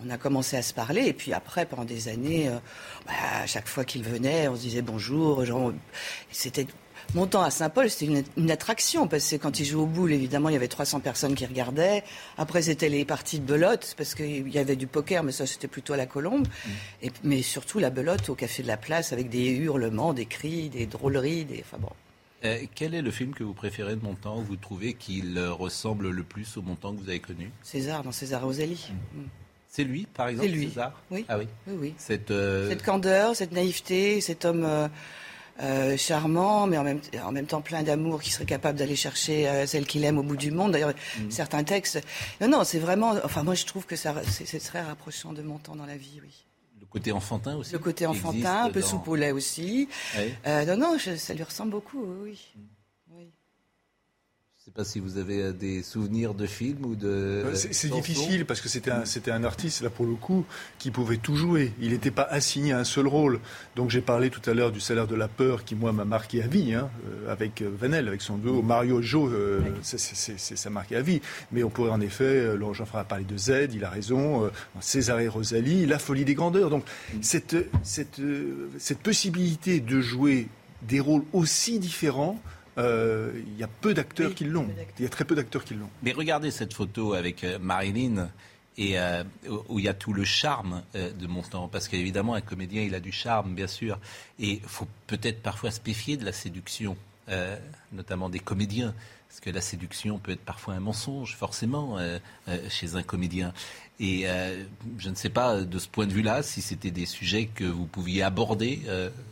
on a commencé à se parler. Et puis après, pendant des années, euh, bah, à chaque fois qu'il venait, on se disait bonjour. C'était Montant à Saint-Paul, c'était une, attraction, parce que quand il jouait au boule, évidemment, il y avait 300 personnes qui regardaient. Après, c'était les parties de belote, parce qu'il y avait du poker, mais ça, c'était plutôt à la colombe. Mm. Et, mais surtout la belote au Café de la Place, avec des hurlements, des cris, des drôleries, des... Enfin bon. Euh, quel est le film que vous préférez de Montand, où vous trouvez qu'il ressemble le plus au Montand que vous avez connu? César, dans César Rosalie. Mm. Mm. C'est lui, par exemple, lui. César? Oui. Ah oui. oui, Cette, euh, cette candeur, cette naïveté, cet homme... Euh, euh, charmant, mais en même, en même temps plein d'amour, qui serait capable d'aller chercher euh, celle qu'il aime au bout du monde. D'ailleurs, Mm. certains textes. Non, non, c'est vraiment. Enfin, moi, je trouve que ça, c'est, très rapprochant de mon temps dans la vie, oui. Le côté enfantin aussi. Le côté enfantin, un peu dans- lait aussi. Ouais. Euh, non, non, je- ça lui ressemble beaucoup, oui. Ne sais pas si vous avez euh, des souvenirs de films ou de. Euh, C'est difficile parce que c'était un, artiste, là pour le coup, qui pouvait tout jouer. Il n'était pas assigné à un seul rôle. Donc j'ai parlé tout à l'heure du salaire de la peur qui, moi, m'a marqué à vie, hein, euh, avec Vanel, avec son duo. Mario et Joe, euh, ça marqué à vie. Mais on pourrait en effet, euh, Laurent Jean a parlé de Z, il a raison, euh, César et Rosalie, La folie des grandeurs. Donc cette, cette, euh, cette possibilité de jouer des rôles aussi différents, euh, il y a peu d'acteurs qui l'ont. Il y a très peu d'acteurs qui l'ont. Mais regardez cette photo avec euh, Marilyn et euh, où il y a tout le charme euh, de Montand. Parce qu'évidemment, un comédien, il a du charme, bien sûr. Et il faut peut-être parfois se méfier de la séduction, euh, notamment des comédiens. Parce que la séduction peut être parfois un mensonge, forcément, euh, euh, chez un comédien. Et euh, je ne sais pas, de ce point de vue-là, si c'était des sujets que vous pouviez aborder,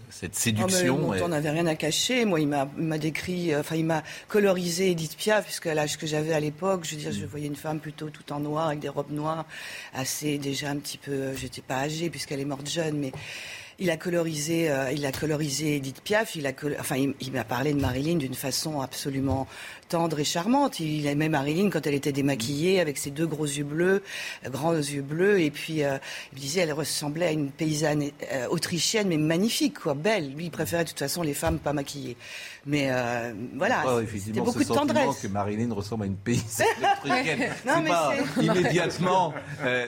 cette séduction. Oh, mais on n'avait rien à cacher. Moi, il m'a, décrit, enfin, il m'a colorisé Edith Piaf, puisque à l'âge que j'avais à l'époque, je veux dire, je voyais une femme plutôt tout en noir, avec des robes noires, assez déjà un petit peu. J'étais pas âgée puisqu'elle est morte jeune, mais. Il a colorisé, euh, il a colorisé Edith Piaf. Il a, col- enfin, il, il m'a parlé de Marilyn d'une façon absolument tendre et charmante. Il aimait Marilyn quand elle était démaquillée, avec ses deux gros yeux bleus, euh, grands yeux bleus, et puis euh, il me disait, elle ressemblait à une paysanne euh, autrichienne, mais magnifique, quoi, belle. Lui, il préférait de toute façon les femmes pas maquillées. Mais euh, voilà, pas, c'était beaucoup ce de tendresse. que Marilyn ressemble à une paysanne autrichienne. Non, mais pas c'est- immédiatement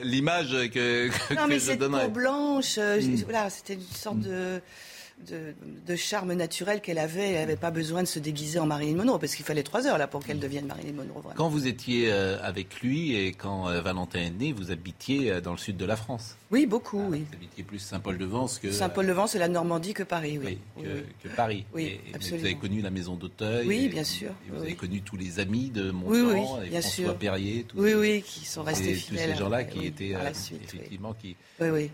l'image que, que, Non, que mais je cette donnerais. peau blanche, euh, Mm. voilà, c'était sorte de, de, de charme naturel qu'elle avait. Elle n'avait pas besoin de se déguiser en Marilyn Monroe, parce qu'il fallait trois heures là pour qu'elle devienne Marilyn Monroe. Vraiment. Quand vous étiez euh, avec lui et quand euh, Valentin est né, vous habitiez euh, dans le sud de la France. Oui, beaucoup, oui. Vous habitiez plus Saint-Paul-de-Vence que, Saint-Paul-de-Vence, c'est la Normandie que Paris, oui. oui, que, Oui, que Paris. Oui, Et- et vous absolument. avez connu la maison d'Auteuil. Oui, et- bien sûr, et vous oui, avez connu tous les amis de Montand, et bien François sûr. Perrier. tous Oui, ces- oui, qui sont restés ces- Tous fidèles, ces gens-là qui étaient euh, suite, effectivement qui. Oui, oui.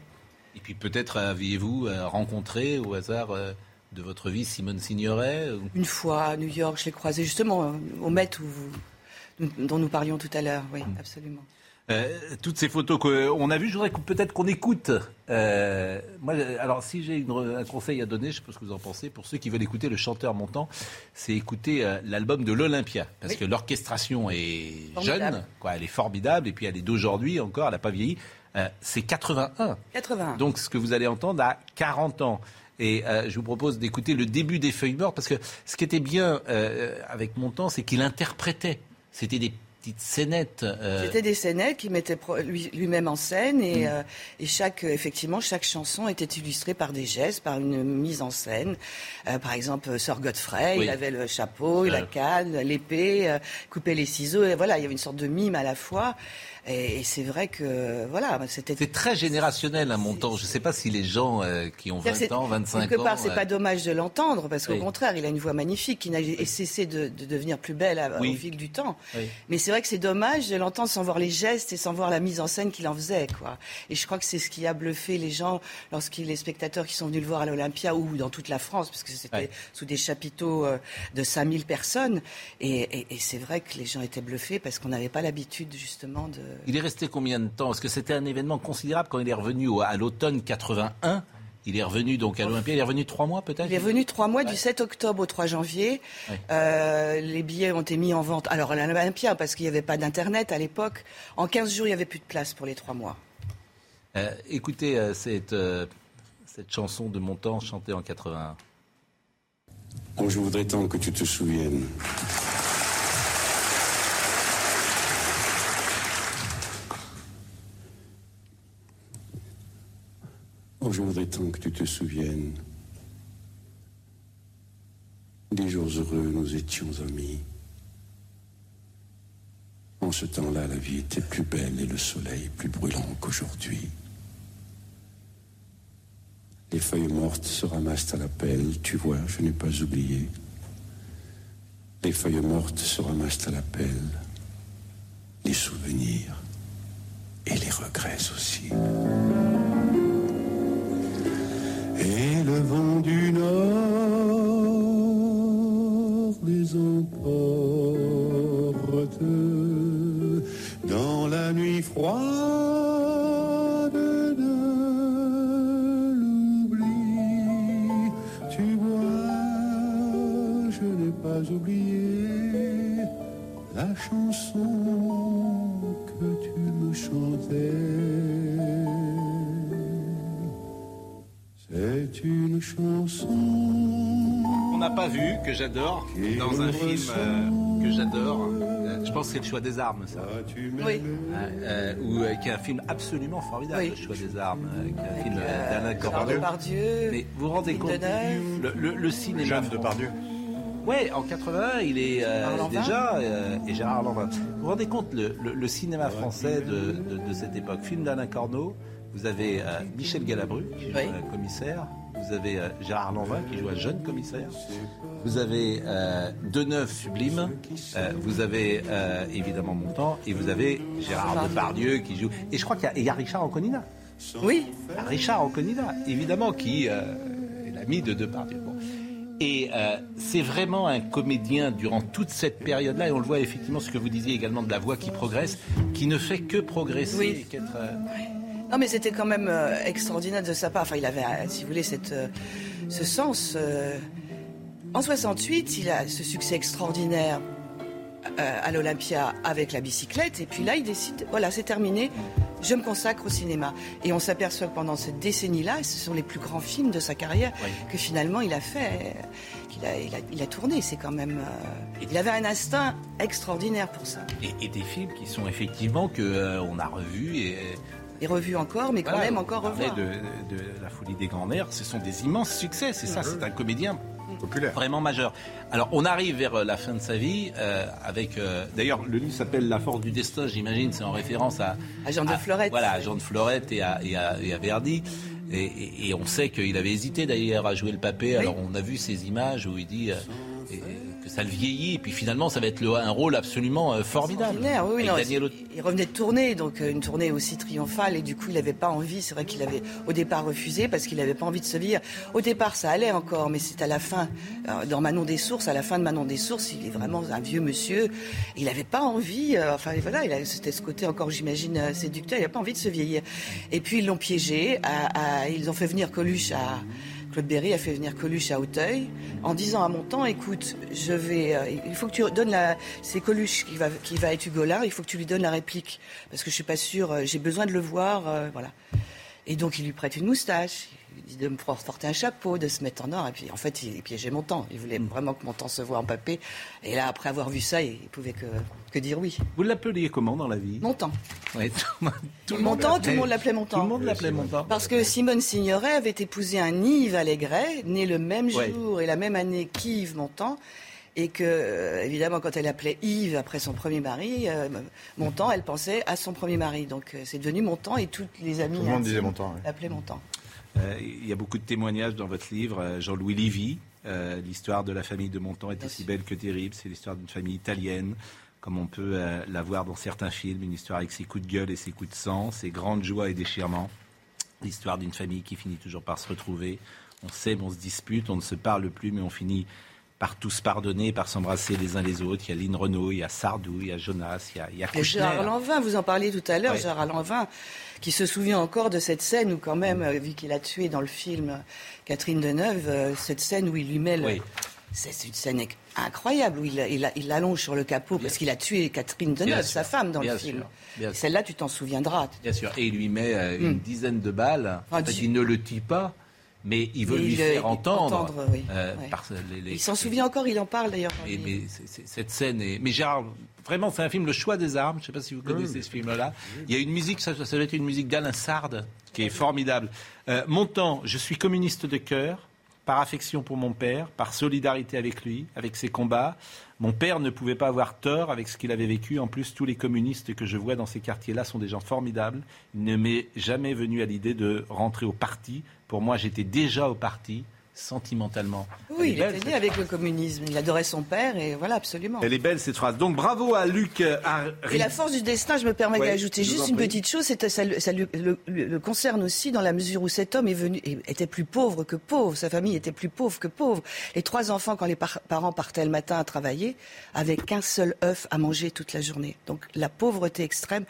Et puis peut-être aviez-vous euh, rencontré au hasard euh, de votre vie Simone Signoret ou- Une fois à New York, je l'ai croisée justement euh, au Met où vous- dont nous parlions tout à l'heure. Oui, absolument. Euh, toutes ces photos qu'on a vues, je voudrais peut-être qu'on écoute. Euh, moi, euh, alors, si j'ai un conseil à donner, je sais pas ce que vous en pensez, pour ceux qui veulent écouter le chanteur montant, c'est écouter euh, l'album de l'Olympia. Parce que l'orchestration est Formidable. jeune, quoi, elle est formidable, et puis elle est d'aujourd'hui encore, elle n'a pas vieilli. Euh, c'est 81. 81. Donc, ce que vous allez entendre a 40 ans. Et euh, je vous propose d'écouter le début des Feuilles mortes, parce que ce qui était bien euh, avec Montand, c'est qu'il interprétait. C'était des petites scénettes. euh, C'était des scénettes qu'il mettait lui-même en scène Mm. et, euh, et chaque, effectivement, chaque chanson était illustrée par des gestes, par une mise en scène. Euh, par exemple, Sir Godfrey, Oui. il avait le chapeau, la canne, l'épée, couper les ciseaux. Et voilà, il y avait une sorte de mime à la fois. Et, et c'est vrai que, voilà, c'était... C'est très générationnel un montant. Je ne sais pas si les gens euh, qui ont 20 C'est- ans, 25 Quelque ans. part, c'est euh, pas dommage de l'entendre, parce qu'au Oui. contraire, il a une voix magnifique qui n'a cessé de, de devenir plus belle à- Oui. au fil du temps. Oui. Mais c'est vrai que c'est dommage de l'entendre sans voir les gestes et sans voir la mise en scène qu'il en faisait, quoi. Et je crois que c'est ce qui a bluffé les gens lorsqu'ils, les spectateurs qui sont venus le voir à l'Olympia ou dans toute la France, parce que c'était Ouais. sous des chapiteaux euh, de 5000 personnes. Et, et- et c'est vrai que les gens étaient bluffés parce qu'on n'avait pas l'habitude, justement, de. Il est resté combien de temps? Parce que c'était un événement considérable quand il est revenu au- à l'automne 81. Il est revenu donc à l'Olympia. Il est revenu trois mois peut-être? Il est venu trois mois, du 7 octobre au 3 janvier. Ouais. Euh, les billets ont été mis en vente. Alors, à l'Olympia, parce qu'il n'y avait pas d'Internet à l'époque. En 15 jours, il n'y avait plus de place pour les trois mois. Euh, Écoutez euh, cette, euh, cette chanson de Montand chantée en 81. Oh, je voudrais tant que tu te souviennes. Oh, je voudrais tant que tu te souviennes. Des jours heureux, nous étions amis. En ce temps-là, la vie était plus belle et le soleil plus brûlant qu'aujourd'hui. Les feuilles mortes se ramassent à la pelle, tu vois, je n'ai pas oublié. Les feuilles mortes se ramassent à la pelle. Les souvenirs et les regrets aussi et le vent du nord les emporte dans la nuit froide de l'oubli. Tu vois, je n'ai pas oublié la chanson que tu me chantais. On n'a pas vu, que j'adore, dans un film euh, que j'adore. euh, je pense que c'est le choix des armes, ça. Oui. Euh, ou euh, qui est un film absolument formidable, le choix des armes, euh, qui est un film euh, d'Alain Cordieu. Mais vous vous rendez compte le, le, le cinéma Jeanne français- Depardieu. Ouais, en 81, il est euh, déjà euh, et Gérard Lanvin. Vous vous rendez compte le, le- le cinéma français de, de- de cette époque Film d'Alain Corneau. Vous avez euh, Michel Galabru qui Oui. un commissaire. Vous avez euh, Gérard Lanvin qui joue un jeune commissaire. Vous avez euh, Deneuve sublime. Euh, vous avez euh, évidemment Montand et vous avez Gérard Depardieu qui joue. Et je crois qu'il y a, et il y a Richard Anconina. Oui. Richard Anconina, évidemment, qui euh, est l'ami de Depardieu. Bon. Et euh, c'est vraiment un comédien durant toute cette période-là, et on le voit effectivement, ce que vous disiez également de la voix qui progresse, qui ne fait que progresser Oui. et qu'être... euh, Non, mais c'était quand même euh, extraordinaire de sa part. Enfin, il avait, euh, si vous voulez, cette, euh, ce sens. En 68, il a ce succès extraordinaire à l'Olympia avec la bicyclette. Et puis là, il décide, voilà, c'est terminé, je me consacre au cinéma. Et on s'aperçoit que pendant cette décennie-là, ce sont les plus grands films de sa carrière, que finalement il a fait, qu'il a, il a, il a tourné. C'est quand même. euh, il avait un instinct extraordinaire pour ça. et, et des films qui sont effectivement que euh, on a revus et... Et revu encore, mais qu'on Voilà, aime encore revoir. De, de La Folie des Grands Nerfs, ce sont des immenses succès, c'est ça, c'est un comédien populaire, vraiment majeur. Alors on arrive vers euh, la fin de sa vie euh, avec, euh, d'ailleurs le livre s'appelle La Force du Destin, j'imagine, c'est en référence à, À Jean de Florette. Voilà, à Jean de Florette et à, et à- et à Verdi. Et, et- et on sait qu'il avait hésité d'ailleurs à jouer le papé. Alors on a vu ces images où il dit euh, et- que ça le vieillit, et puis finalement ça va être le- un rôle absolument euh, formidable. Oui, non, Daniel il, revenait de tourner, donc euh, une tournée aussi triomphale, et du coup il n'avait pas envie, c'est vrai qu'il avait au départ refusé parce qu'il n'avait pas envie de se vieillir. Au départ ça allait encore, mais c'est à la fin, euh, dans Manon des Sources, à la fin de Manon des Sources, il est vraiment un vieux monsieur, il n'avait pas envie, enfin voilà, c'était ce côté encore j'imagine séducteur, il n'a pas envie de se vieillir. Et puis ils l'ont piégé, à- à- ils ont fait venir Coluche à... Claude Berry a fait venir Coluche à Auteuil en disant à Montand, écoute, je vais, euh, il faut que tu donnes la, c'est Coluche qui va, qui va être Hugolin, il faut que tu lui donnes la réplique parce que je suis pas sûre, euh, j'ai besoin de le voir, euh, voilà. Et donc il lui prête une moustache, de me porter un chapeau, de se mettre en or, et puis en fait il piégeait Montand, il voulait vraiment que Montand se voit en papé, et là après avoir vu ça, il pouvait que, que dire oui. Vous l'appeliez comment dans la vie? Montand. Ouais, tout, tout le monde tout l'appelait- le monde l'appelait Montand. Tout le monde l'appelait Montand. Parce que Simone Signoret avait épousé un Yves Allégret, né le même Ouais. jour et la même année qu'Yves Montand. Et que, euh, évidemment, quand elle appelait Yves après son premier mari, euh, Montand, elle pensait à son premier mari. Donc euh, c'est devenu Montand et toutes les amies Tout le monde disait Montand, oui. Euh, il y a beaucoup de témoignages dans votre livre. Euh, Jean-Louis Livy, euh, l'histoire de la famille de Montand est aussi belle que terrible. C'est l'histoire d'une famille italienne, comme on peut la voir dans certains films. Une histoire avec ses coups de gueule et ses coups de sang, ses grandes joies et déchirements. L'histoire d'une famille qui finit toujours par se retrouver. On s'aime, on se dispute, on ne se parle plus, mais on finit par tous pardonner, par s'embrasser les uns les autres. Il y a Lynn Renault, il y a Sardou, il y a Jonas, il y a, il y a Et Kouchner. Gérard Lanvin, vous en parliez tout à l'heure, Ouais. Gérard Lanvin, qui se souvient encore de cette scène où quand même, euh, vu qu'il a tué dans le film euh, Catherine Deneuve, euh, cette scène où il lui met le... Oui. C'est une scène inc- incroyable où il, il, il allonge sur le capot parce qu'il a tué Catherine Deneuve, sa femme, dans bien le film. Celle-là, tu t'en souviendras. Bien sûr. Et il lui met euh, une Hmm. dizaine de balles. En fait, tu- il ne le tue pas, mais il veut Mais lui il, faire euh, entendre. entendre, oui, euh, ouais. par les- les- Il s'en souvient encore, il en parle d'ailleurs. Mais c'est- c'est- cette scène est. Mais Gérard, vraiment, c'est un film Le Choix des armes. Je ne sais pas si vous connaissez ce film-là. Il y a une musique, ça, ça doit être une musique d'Alain Sard, qui est formidable. Euh, Montant, je suis communiste de cœur, par affection pour mon père, par solidarité avec lui, avec ses combats. Mon père ne pouvait pas avoir tort avec ce qu'il avait vécu. En plus, tous les communistes que je vois dans ces quartiers-là sont des gens formidables. Il ne m'est jamais venu à l'idée de rentrer au parti. Pour moi, j'étais déjà au parti. Sentimentalement. Oui, il était né avec le communisme. Il adorait son père et voilà, absolument. Elle est belle cette phrase. Donc bravo à Luc. Et la force du destin, je me permets d'ajouter juste une petite chose, ça, ça le, concerne aussi dans la mesure où cet homme est venu, était plus pauvre que pauvre, sa famille était plus pauvre que pauvre. Les trois enfants, quand les parents partaient le matin à travailler, avaient qu'un seul œuf à manger toute la journée. Donc la pauvreté extrême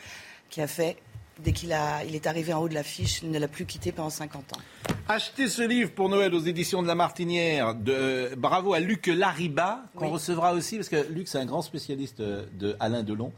qui a fait dès qu'il il est arrivé en haut de l'affiche, il ne l'a plus quitté pendant 50 ans. Achetez ce livre pour Noël aux éditions de La Martinière. De, bravo à Luc Lariba, qu'on recevra aussi, parce que Luc, c'est un grand spécialiste de Alain Delon.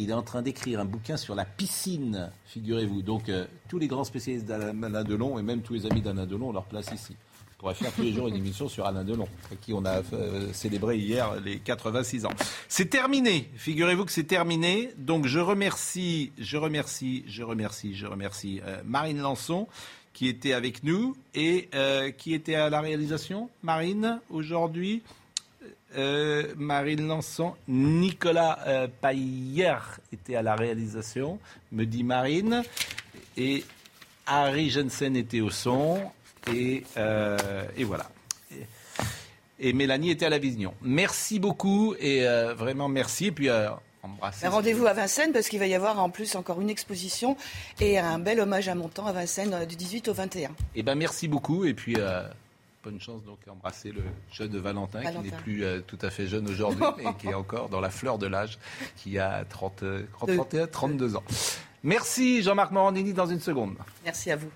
Il est en train d'écrire un bouquin sur la piscine, figurez-vous. Donc, euh, tous les grands spécialistes d'Alain Delon, et même tous les amis d'Alain Delon, ont leur place ici. On pourrait faire tous les jours une émission sur Alain Delon, à qui on a euh, célébré hier les 86 ans. C'est terminé. Figurez-vous que c'est terminé. Donc je remercie, je remercie, je remercie, je remercie euh, Marine Lançon qui était avec nous et euh, qui était à la réalisation. Marine, aujourd'hui, Marine Lançon, Nicolas Payer était à la réalisation, me dit Marine, et Harry Jensen était au son. Euh, et, voilà. Et, Mélanie était à la vision. Merci beaucoup et euh, vraiment merci. Et puis euh, Rendez-vous à Vincennes parce qu'il va y avoir en plus encore une exposition et un bel hommage à Montand à Vincennes du 18 au 21. Eh ben merci beaucoup et puis bonne chance donc à embrasser le jeune Valentin, Valentin. qui n'est plus tout à fait jeune aujourd'hui mais qui est encore dans la fleur de l'âge, qui a 30, 31, 32 ans. Merci Jean-Marc Morandini dans une seconde. Merci à vous.